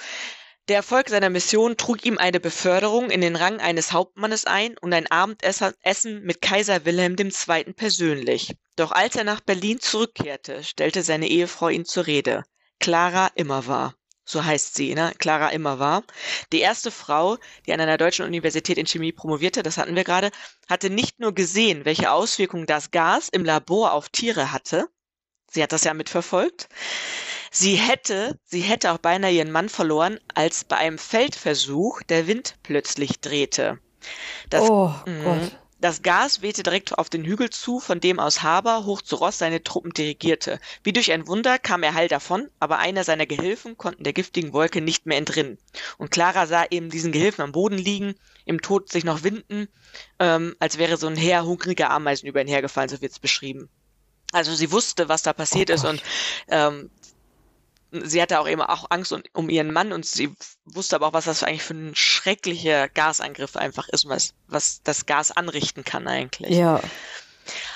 der Erfolg seiner Mission trug ihm eine Beförderung in den Rang eines Hauptmannes ein und ein Abendessen Essen mit Kaiser Wilhelm II. persönlich. Doch als er nach Berlin zurückkehrte, stellte seine Ehefrau ihn zur Rede. Clara Immerwahr. So heißt sie, ne? Clara Immerwahr. Die erste Frau, die an einer deutschen Universität in Chemie promovierte, das hatten wir gerade, hatte nicht nur gesehen, welche Auswirkungen das Gas im Labor auf Tiere hatte, Sie hat das ja mitverfolgt. Sie hätte, sie hätte auch beinahe ihren Mann verloren, als bei einem Feldversuch der Wind plötzlich drehte. Das, oh Mhm. Gott. Das Gas wehte direkt auf den Hügel zu, von dem aus Haber hoch zu Ross seine Truppen dirigierte. Wie durch ein Wunder kam er heil davon, aber einer seiner Gehilfen konnten der giftigen Wolke nicht mehr entrinnen. Und Clara sah eben diesen Gehilfen am Boden liegen, im Tod sich noch winden, ähm, als wäre so ein Heer hungriger Ameisen über ihn hergefallen, so wird's beschrieben. Also sie wusste, was da passiert Oh ist und ähm, sie hatte auch eben auch Angst um, um ihren Mann und sie wusste aber auch, was das eigentlich für ein schrecklicher Gasangriff einfach ist, was, was das Gas anrichten kann eigentlich. Ja.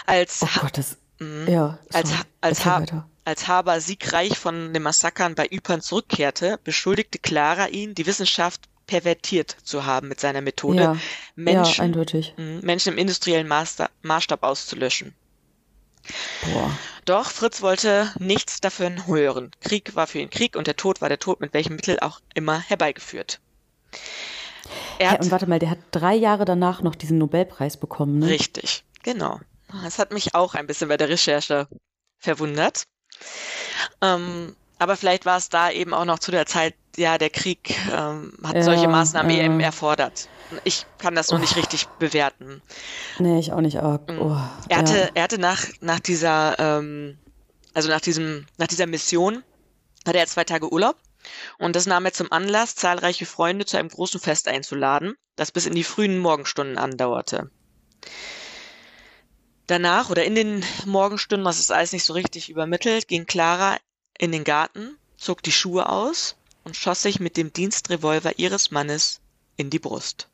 Als, Oh Gott, das. Mhm. Ja. als, sorry. Als, ha weiter. als Haber siegreich von den Massakern bei Ypern zurückkehrte, beschuldigte Clara ihn, die Wissenschaft pervertiert zu haben mit seiner Methode, Ja. Ja, Menschen, eindeutig. Mhm, Menschen im industriellen Maßstab, Maßstab auszulöschen. Boah. Doch Fritz wollte nichts davon hören. Krieg war für ihn Krieg und der Tod war der Tod, mit welchem Mittel auch immer herbeigeführt. Er hat, und warte mal, der hat drei Jahre danach noch diesen Nobelpreis bekommen, ne? richtig, genau. Das hat mich auch ein bisschen bei der Recherche verwundert. Ähm, aber vielleicht war es da eben auch noch zu der Zeit, ja, der Krieg ähm, hat Ja, solche Maßnahmen ja. eben erfordert. Ich kann das noch nicht richtig bewerten. Nee, ich auch nicht. Oh, Mhm. Er hatte, ja. er hatte nach, nach dieser, ähm, also nach diesem, nach dieser Mission, hatte er zwei Tage Urlaub und das nahm er zum Anlass, zahlreiche Freunde zu einem großen Fest einzuladen, das bis in die frühen Morgenstunden andauerte. Danach oder in den Morgenstunden, das ist alles nicht so richtig übermittelt, ging Clara in den Garten, zog die Schuhe aus und schoss sich mit dem Dienstrevolver ihres Mannes in die Brust.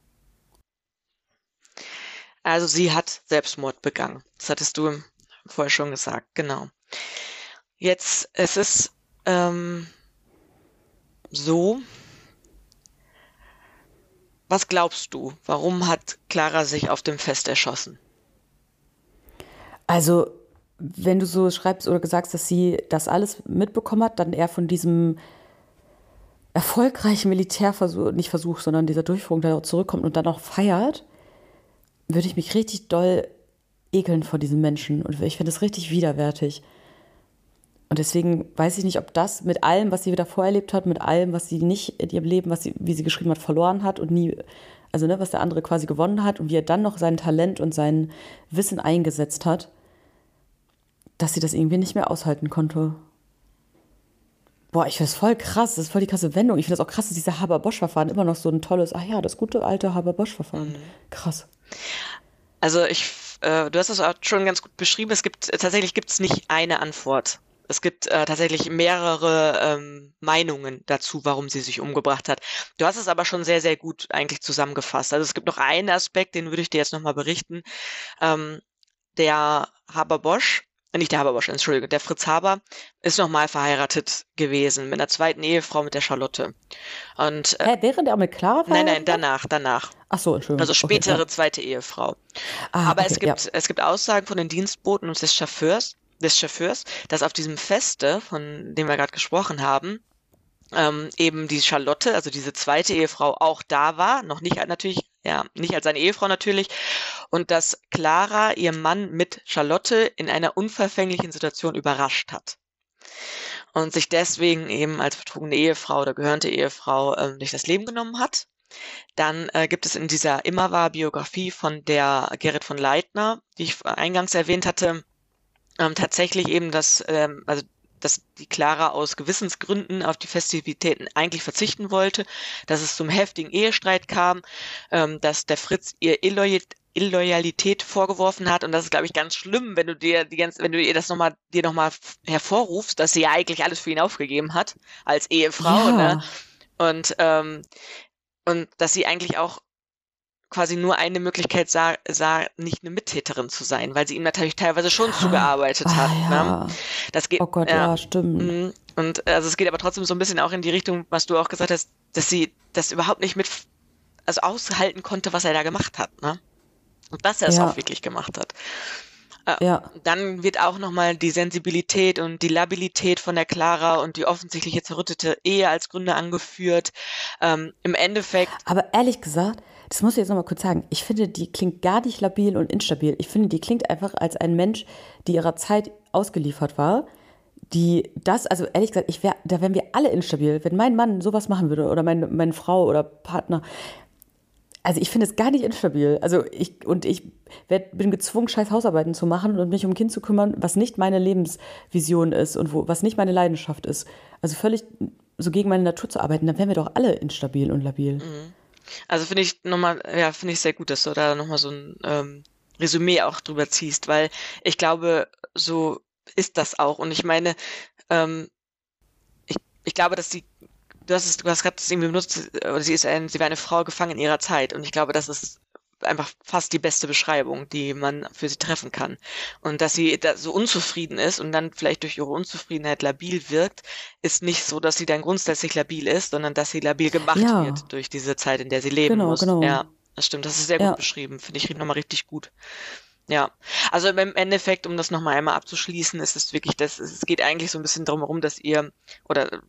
Also sie hat Selbstmord begangen. Das hattest du vorher schon gesagt, genau. Jetzt, es ist ähm, so, was glaubst du, warum hat Clara sich auf dem Fest erschossen? Also, wenn du so schreibst oder sagst, dass sie das alles mitbekommen hat, dann eher von diesem erfolgreichen Militärversuch, nicht Versuch, sondern dieser Durchführung da zurückkommt und dann auch feiert, würde ich mich richtig doll ekeln vor diesen Menschen. Und ich finde das richtig widerwärtig. Und deswegen weiß ich nicht, ob das mit allem, was sie wieder vorerlebt hat, mit allem, was sie nicht in ihrem Leben, was sie, wie sie geschrieben hat, verloren hat und nie, also ne, was der andere quasi gewonnen hat und wie er dann noch sein Talent und sein Wissen eingesetzt hat, dass sie das irgendwie nicht mehr aushalten konnte. Boah, ich finde das voll krass. Das ist voll die krasse Wendung. Ich finde das auch krass, dass dieser Haber-Bosch-Verfahren immer noch so ein tolles, ach ja, das gute alte Haber-Bosch-Verfahren. Mhm. Krass. Also ich, äh, du hast es auch schon ganz gut beschrieben. Es gibt, tatsächlich gibt es nicht eine Antwort. Es gibt äh, tatsächlich mehrere ähm, Meinungen dazu, warum sie sich umgebracht hat. Du hast es aber schon sehr, sehr gut eigentlich zusammengefasst. Also es gibt noch einen Aspekt, den würde ich dir jetzt nochmal berichten. Ähm, der Haber-Bosch nicht der Haberbosch, Entschuldigung, der Fritz Haber ist nochmal verheiratet gewesen mit einer zweiten Ehefrau mit der Charlotte. Und, äh, Hä, während er mit Clara Nein, nein, danach, danach. Ach so, Entschuldigung. Also spätere okay, zweite Ehefrau. Ah, Aber okay, es gibt, ja. es gibt Aussagen von den Dienstboten und des Chauffeurs, des Chauffeurs, dass auf diesem Feste, von dem wir gerade gesprochen haben, ähm, eben die Charlotte, also diese zweite Ehefrau, auch da war, noch nicht natürlich, ja, nicht als seine Ehefrau natürlich, und dass Clara ihr Mann mit Charlotte in einer unverfänglichen Situation überrascht hat. Und sich deswegen eben als betrogene Ehefrau oder gehörnte Ehefrau ähm, durch das Leben genommen hat. Dann äh, gibt es in dieser Immerwahr-Biografie von der Gerrit von Leitner, die ich eingangs erwähnt hatte, ähm, tatsächlich eben das, ähm, also dass die Clara aus Gewissensgründen auf die Festivitäten eigentlich verzichten wollte, dass es zum heftigen Ehestreit kam, ähm, dass der Fritz ihr Illoyalität vorgeworfen hat und das ist glaube ich ganz schlimm, wenn du dir die ganze, wenn du ihr das nochmal dir nochmal hervorrufst, dass sie ja eigentlich alles für ihn aufgegeben hat als Ehefrau, ja. ne? Und ähm, und dass sie eigentlich auch quasi nur eine Möglichkeit sah, sah, nicht eine Mittäterin zu sein, weil sie ihm natürlich teilweise schon zugearbeitet ah, hat. Ja. Ne? Das geht, oh Gott, ja, ja stimmt. Mhm. Und also es geht aber trotzdem so ein bisschen auch in die Richtung, was du auch gesagt hast, dass sie das überhaupt nicht mit, also aushalten konnte, was er da gemacht hat. Ne? Und dass er es ja. auch wirklich gemacht hat. Äh, ja. Dann wird auch nochmal die Sensibilität und die Labilität von der Clara und die offensichtliche zerrüttete Ehe als Gründe angeführt. Ähm, Im Endeffekt. Aber ehrlich gesagt, das muss ich jetzt nochmal kurz sagen, ich finde, die klingt gar nicht labil und instabil. Ich finde, die klingt einfach als ein Mensch, die ihrer Zeit ausgeliefert war, die das, also ehrlich gesagt, ich wär, da wären wir alle instabil. Wenn mein Mann sowas machen würde oder meine, meine Frau oder Partner, also ich finde es gar nicht instabil. Also ich und ich werd, bin gezwungen, scheiß Hausarbeiten zu machen und mich um ein Kind zu kümmern, was nicht meine Lebensvision ist und wo, was nicht meine Leidenschaft ist. Also völlig so gegen meine Natur zu arbeiten, dann wären wir doch alle instabil und labil. Mhm. Also finde ich nochmal, ja, finde ich sehr gut, dass du da nochmal so ein ähm, Resümee auch drüber ziehst, weil ich glaube, so ist das auch. Und ich meine, ähm, ich, ich glaube, dass die, du hast es, du hast gerade das irgendwie benutzt, oder sie ist ein, sie war eine Frau gefangen in ihrer Zeit. Und ich glaube, das ist einfach fast die beste Beschreibung, die man für sie treffen kann. Und dass sie da so unzufrieden ist und dann vielleicht durch ihre Unzufriedenheit labil wirkt, ist nicht so, dass sie dann grundsätzlich labil ist, sondern dass sie labil gemacht ja. wird durch diese Zeit, in der sie leben genau, muss. Genau. Ja, das stimmt. Das ist sehr gut ja. beschrieben. Finde ich nochmal richtig gut. Ja, also im Endeffekt, um das nochmal einmal abzuschließen, ist es wirklich, das, es geht eigentlich so ein bisschen darum herum, dass ihr, oder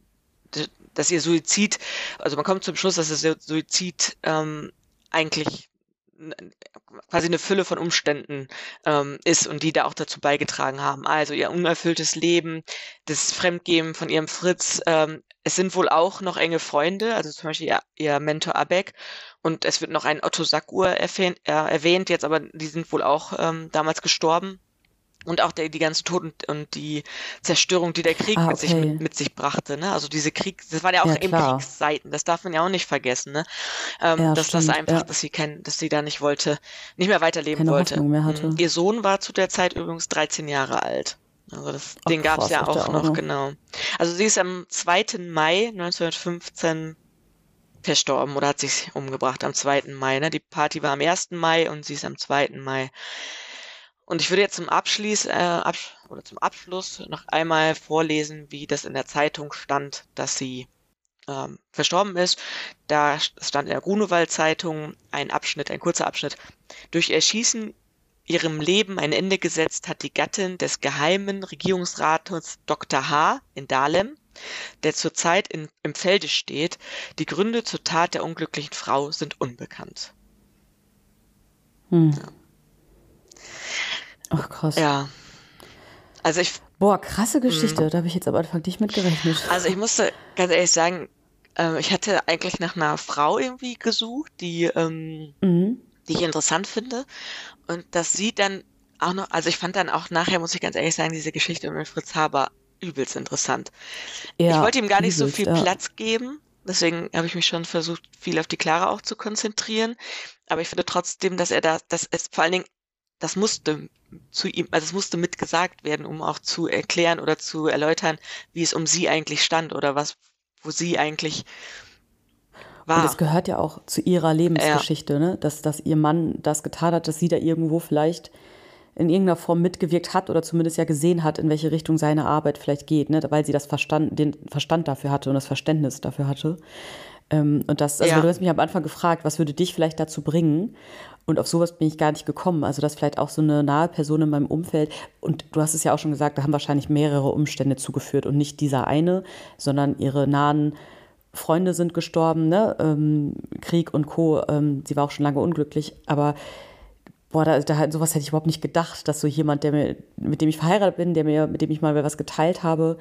dass ihr Suizid, also man kommt zum Schluss, dass das Suizid ähm, eigentlich quasi eine Fülle von Umständen ähm, ist und die da auch dazu beigetragen haben. Also ihr unerfülltes Leben, das Fremdgehen von ihrem Fritz. Ähm, es sind wohl auch noch enge Freunde, also zum Beispiel ihr, ihr Mentor Abek. Und es wird noch ein Otto Sackur erwähnt, äh, erwähnt, jetzt aber die sind wohl auch ähm, damals gestorben und auch der, die ganze Tod und, und die Zerstörung, die der Krieg ah, okay. mit, sich, mit, mit, sich brachte. Ne? Also diese Krieg, das waren ja auch ja, eben Kriegsseiten, das darf man ja auch nicht vergessen. Ne? Ähm, ja, dass stimmt, das einfach, ja. dass sie kein, dass sie da nicht wollte, nicht mehr weiterleben Keine wollte. Mehr hatte. Mhm. Ihr Sohn war zu der Zeit übrigens 13 Jahre alt. Also das, Ach, den gab es ja auch noch, auch genau. Also sie ist am 2. Mai 1915 verstorben oder hat sich umgebracht am 2. Mai. Ne? Die Party war am 1. Mai und sie ist am 2. Mai und ich würde jetzt zum Abschluss, äh, absch oder zum Abschluss noch einmal vorlesen, wie das in der Zeitung stand, dass sie ähm, verstorben ist. Da stand in der Grunewald-Zeitung ein Abschnitt, ein kurzer Abschnitt. Durch Erschießen ihrem Leben ein Ende gesetzt hat die Gattin des geheimen Regierungsrates Dr. H. in Dahlem, der zurzeit in, im Felde steht. Die Gründe zur Tat der unglücklichen Frau sind unbekannt. Hm. Ja. Ach krass. Ja. Also ich. Boah, krasse Geschichte. Mh. Da habe ich jetzt am Anfang nicht mit gerechnet. Also ich musste ganz ehrlich sagen, äh, ich hatte eigentlich nach einer Frau irgendwie gesucht, die, ähm, mhm. die ich interessant finde. Und dass sie dann auch noch, also ich fand dann auch nachher, muss ich ganz ehrlich sagen, diese Geschichte um Fritz Haber übelst interessant. Ja, ich wollte ihm gar nicht übelst, so viel ja. Platz geben, deswegen habe ich mich schon versucht, viel auf die Clara auch zu konzentrieren. Aber ich finde trotzdem, dass er da, dass es vor allen Dingen, das musste zu ihm, also es musste mitgesagt werden, um auch zu erklären oder zu erläutern, wie es um sie eigentlich stand oder was, wo sie eigentlich war. Und es gehört ja auch zu ihrer Lebensgeschichte, ja. ne? dass, dass ihr Mann das getan hat, dass sie da irgendwo vielleicht in irgendeiner Form mitgewirkt hat oder zumindest ja gesehen hat, in welche Richtung seine Arbeit vielleicht geht, ne? weil sie das Verstand, den Verstand dafür hatte und das Verständnis dafür hatte. Ähm, und das, also ja. du hast mich am Anfang gefragt, was würde dich vielleicht dazu bringen? Und auf sowas bin ich gar nicht gekommen. Also, dass vielleicht auch so eine nahe Person in meinem Umfeld, und du hast es ja auch schon gesagt, da haben wahrscheinlich mehrere Umstände zugeführt und nicht dieser eine, sondern ihre nahen Freunde sind gestorben, ne? Ähm, Krieg und Co. Ähm, sie war auch schon lange unglücklich, aber boah, da, da sowas hätte ich überhaupt nicht gedacht, dass so jemand, der mir, mit dem ich verheiratet bin, der mir, mit dem ich mal was geteilt habe,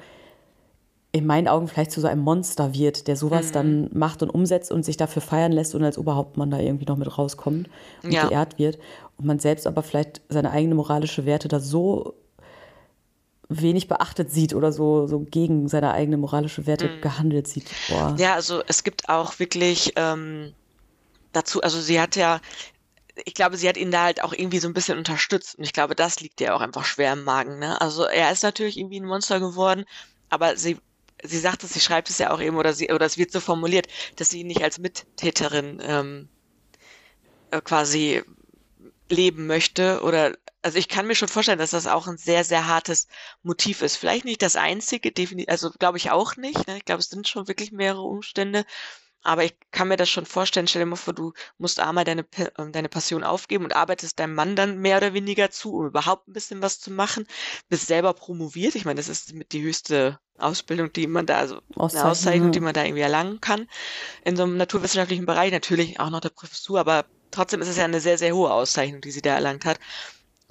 in meinen Augen vielleicht zu so einem Monster wird, der sowas mhm. dann macht und umsetzt und sich dafür feiern lässt und als Oberhauptmann da irgendwie noch mit rauskommt und ja. geehrt wird. Und man selbst aber vielleicht seine eigene moralische Werte da so wenig beachtet sieht oder so, so gegen seine eigene moralische Werte mhm. gehandelt sieht. Boah. Ja, also es gibt auch wirklich ähm, dazu, also sie hat ja ich glaube, sie hat ihn da halt auch irgendwie so ein bisschen unterstützt. Und ich glaube, das liegt ihr auch einfach schwer im Magen. Ne? Also er ist natürlich irgendwie ein Monster geworden, aber sie sie sagt es, sie schreibt es ja auch eben, oder sie, oder es wird so formuliert, dass sie ihn nicht als Mittäterin ähm, äh, quasi leben möchte. Oder also ich kann mir schon vorstellen, dass das auch ein sehr, sehr hartes Motiv ist. Vielleicht nicht das einzige, definitiv, also glaube ich auch nicht. Ne? Ich glaube, es sind schon wirklich mehrere Umstände. Aber ich kann mir das schon vorstellen. Stell dir mal vor, du musst einmal deine, ähm, deine Passion aufgeben und arbeitest deinem Mann dann mehr oder weniger zu, um überhaupt ein bisschen was zu machen. Bist selber promoviert. Ich meine, das ist mit die höchste Ausbildung, die man da, also eine Auszeichnung, die man da irgendwie erlangen kann. In so einem naturwissenschaftlichen Bereich natürlich auch noch der Professur, aber trotzdem ist es ja eine sehr, sehr hohe Auszeichnung, die sie da erlangt hat.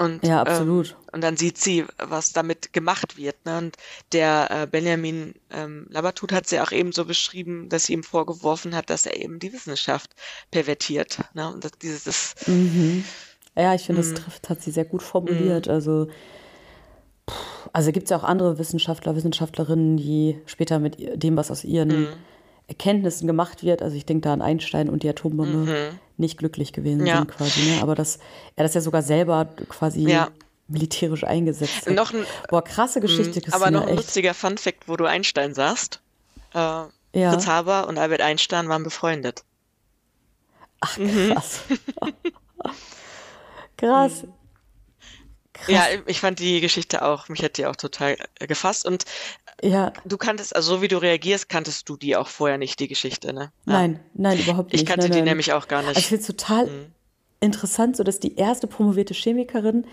Und, ja, absolut. Ähm, und dann sieht sie, was damit gemacht wird. Ne? Und der äh, Benjamin ähm, Labatut hat sie auch eben so beschrieben, dass sie ihm vorgeworfen hat, dass er eben die Wissenschaft pervertiert. Ne? Und das, dieses ist, mhm. Ja, ich finde, das mhm. trifft, hat sie sehr gut formuliert. Mhm. Also, also gibt es ja auch andere Wissenschaftler, Wissenschaftlerinnen, die später mit dem, was aus ihren mhm. Erkenntnissen gemacht wird, also ich denke da an Einstein und die Atombombe, mhm. nicht glücklich gewesen ja. sind quasi. Ne? Aber dass er das ja sogar selber quasi ja. militärisch eingesetzt hat. Noch ein, Boah, krasse Geschichte, Christina, Aber noch ein echt. lustiger Funfact, wo du Einstein sagst. Äh, ja. Fritz Haber und Albert Einstein waren befreundet. Ach, mhm. krass. Mhm. krass. Krass. Ja, ich fand die Geschichte auch, mich hat die auch total gefasst und ja. Du kanntest, also so wie du reagierst, kanntest du die auch vorher nicht, die Geschichte, ne? Ja. Nein, nein, überhaupt nicht. Ich kannte nein, die nein. nämlich auch gar nicht. Also ich finde es total mhm. interessant, so dass die erste promovierte Chemikerin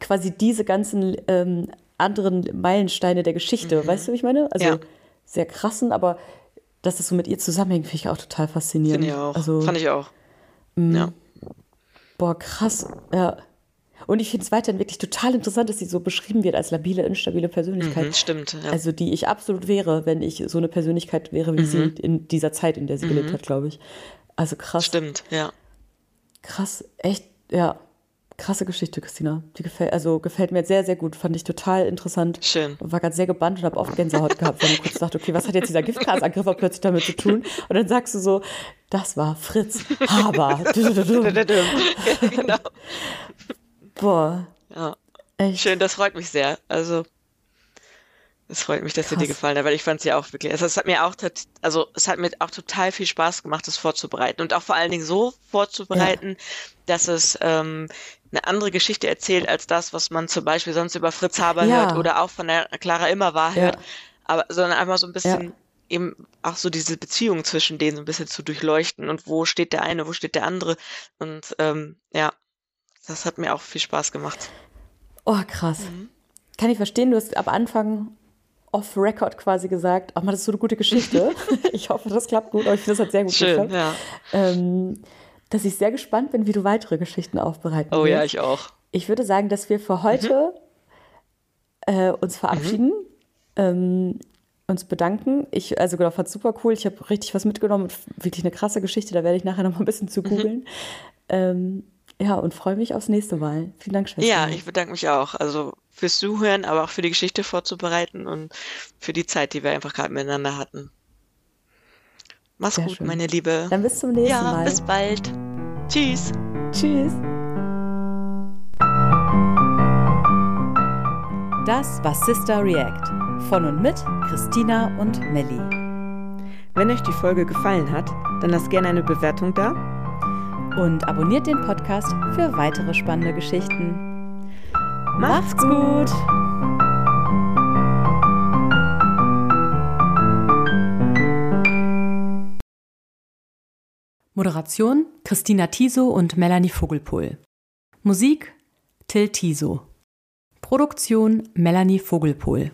quasi diese ganzen ähm, anderen Meilensteine der Geschichte, mhm. weißt du, wie ich meine? Also ja. sehr krassen, aber dass das so mit ihr zusammenhängt, finde ich auch total faszinierend. Finde ich auch. Also, Fand ich auch. Mh, ja. Boah, krass. Ja. Und ich finde es weiterhin wirklich total interessant, dass sie so beschrieben wird als labile, instabile Persönlichkeit. Mhm, stimmt. Ja. Also die ich absolut wäre, wenn ich so eine Persönlichkeit wäre, wie mhm. sie in dieser Zeit, in der sie mhm. gelebt hat, glaube ich. Also krass. Stimmt, ja. Krass, echt, ja. Krasse Geschichte, Christina. Die gefällt, also gefällt mir sehr, sehr gut. Fand ich total interessant. Schön. War gerade sehr gebannt und habe oft Gänsehaut gehabt, wenn ich kurz dachte, okay, was hat jetzt dieser Giftgasangriff plötzlich damit zu tun? Und dann sagst du so, das war Fritz Haber. genau. Boah. Ja. Echt? Schön, das freut mich sehr. Also, es freut mich, dass Krass. dir gefallen hat, weil ich fand es ja auch wirklich, also es hat mir auch, also es hat mir auch total viel Spaß gemacht, das vorzubereiten und auch vor allen Dingen so vorzubereiten, ja. dass es ähm, eine andere Geschichte erzählt als das, was man zum Beispiel sonst über Fritz Haber ja. hört oder auch von der Clara Immerwahr ja. hört, aber sondern einfach so ein bisschen eben auch so diese Beziehung zwischen denen so ein bisschen zu durchleuchten und wo steht der eine, wo steht der andere und ähm, ja, das hat mir auch viel Spaß gemacht. Oh, krass. Mhm. Kann ich verstehen, du hast am Anfang off-Record quasi gesagt, ach, man, das ist so eine gute Geschichte. ich hoffe, das klappt gut, aber ich finde, das hat sehr gut Schön, geklappt. Ja. Ähm, dass ich sehr gespannt bin, wie du weitere Geschichten aufbereiten Oh willst. ja, ich auch. Ich würde sagen, dass wir für heute mhm. äh, uns verabschieden, mhm. ähm, uns bedanken. Ich, also genau, fand super cool. Ich habe richtig was mitgenommen. Wirklich eine krasse Geschichte, da werde ich nachher noch mal ein bisschen zu mhm. googeln. Mhm. Ähm, Ja, und freue mich aufs nächste Mal. Vielen Dank, Schwester. Ja, ich bedanke mich auch. Also fürs Zuhören, aber auch für die Geschichte vorzubereiten und für die Zeit, die wir einfach gerade miteinander hatten. Mach's Sehr gut, schön. meine Liebe. Dann bis zum nächsten ja, Mal. bis bald. Tschüss. Tschüss. Das war Sister React von und mit Christina und Melli. Wenn euch die Folge gefallen hat, dann lasst gerne eine Bewertung da. Und abonniert den Podcast für weitere spannende Geschichten. Macht's gut! Moderation Christina Tiso und Melanie Vogelpohl. Musik Till Tiso. Produktion Melanie Vogelpohl.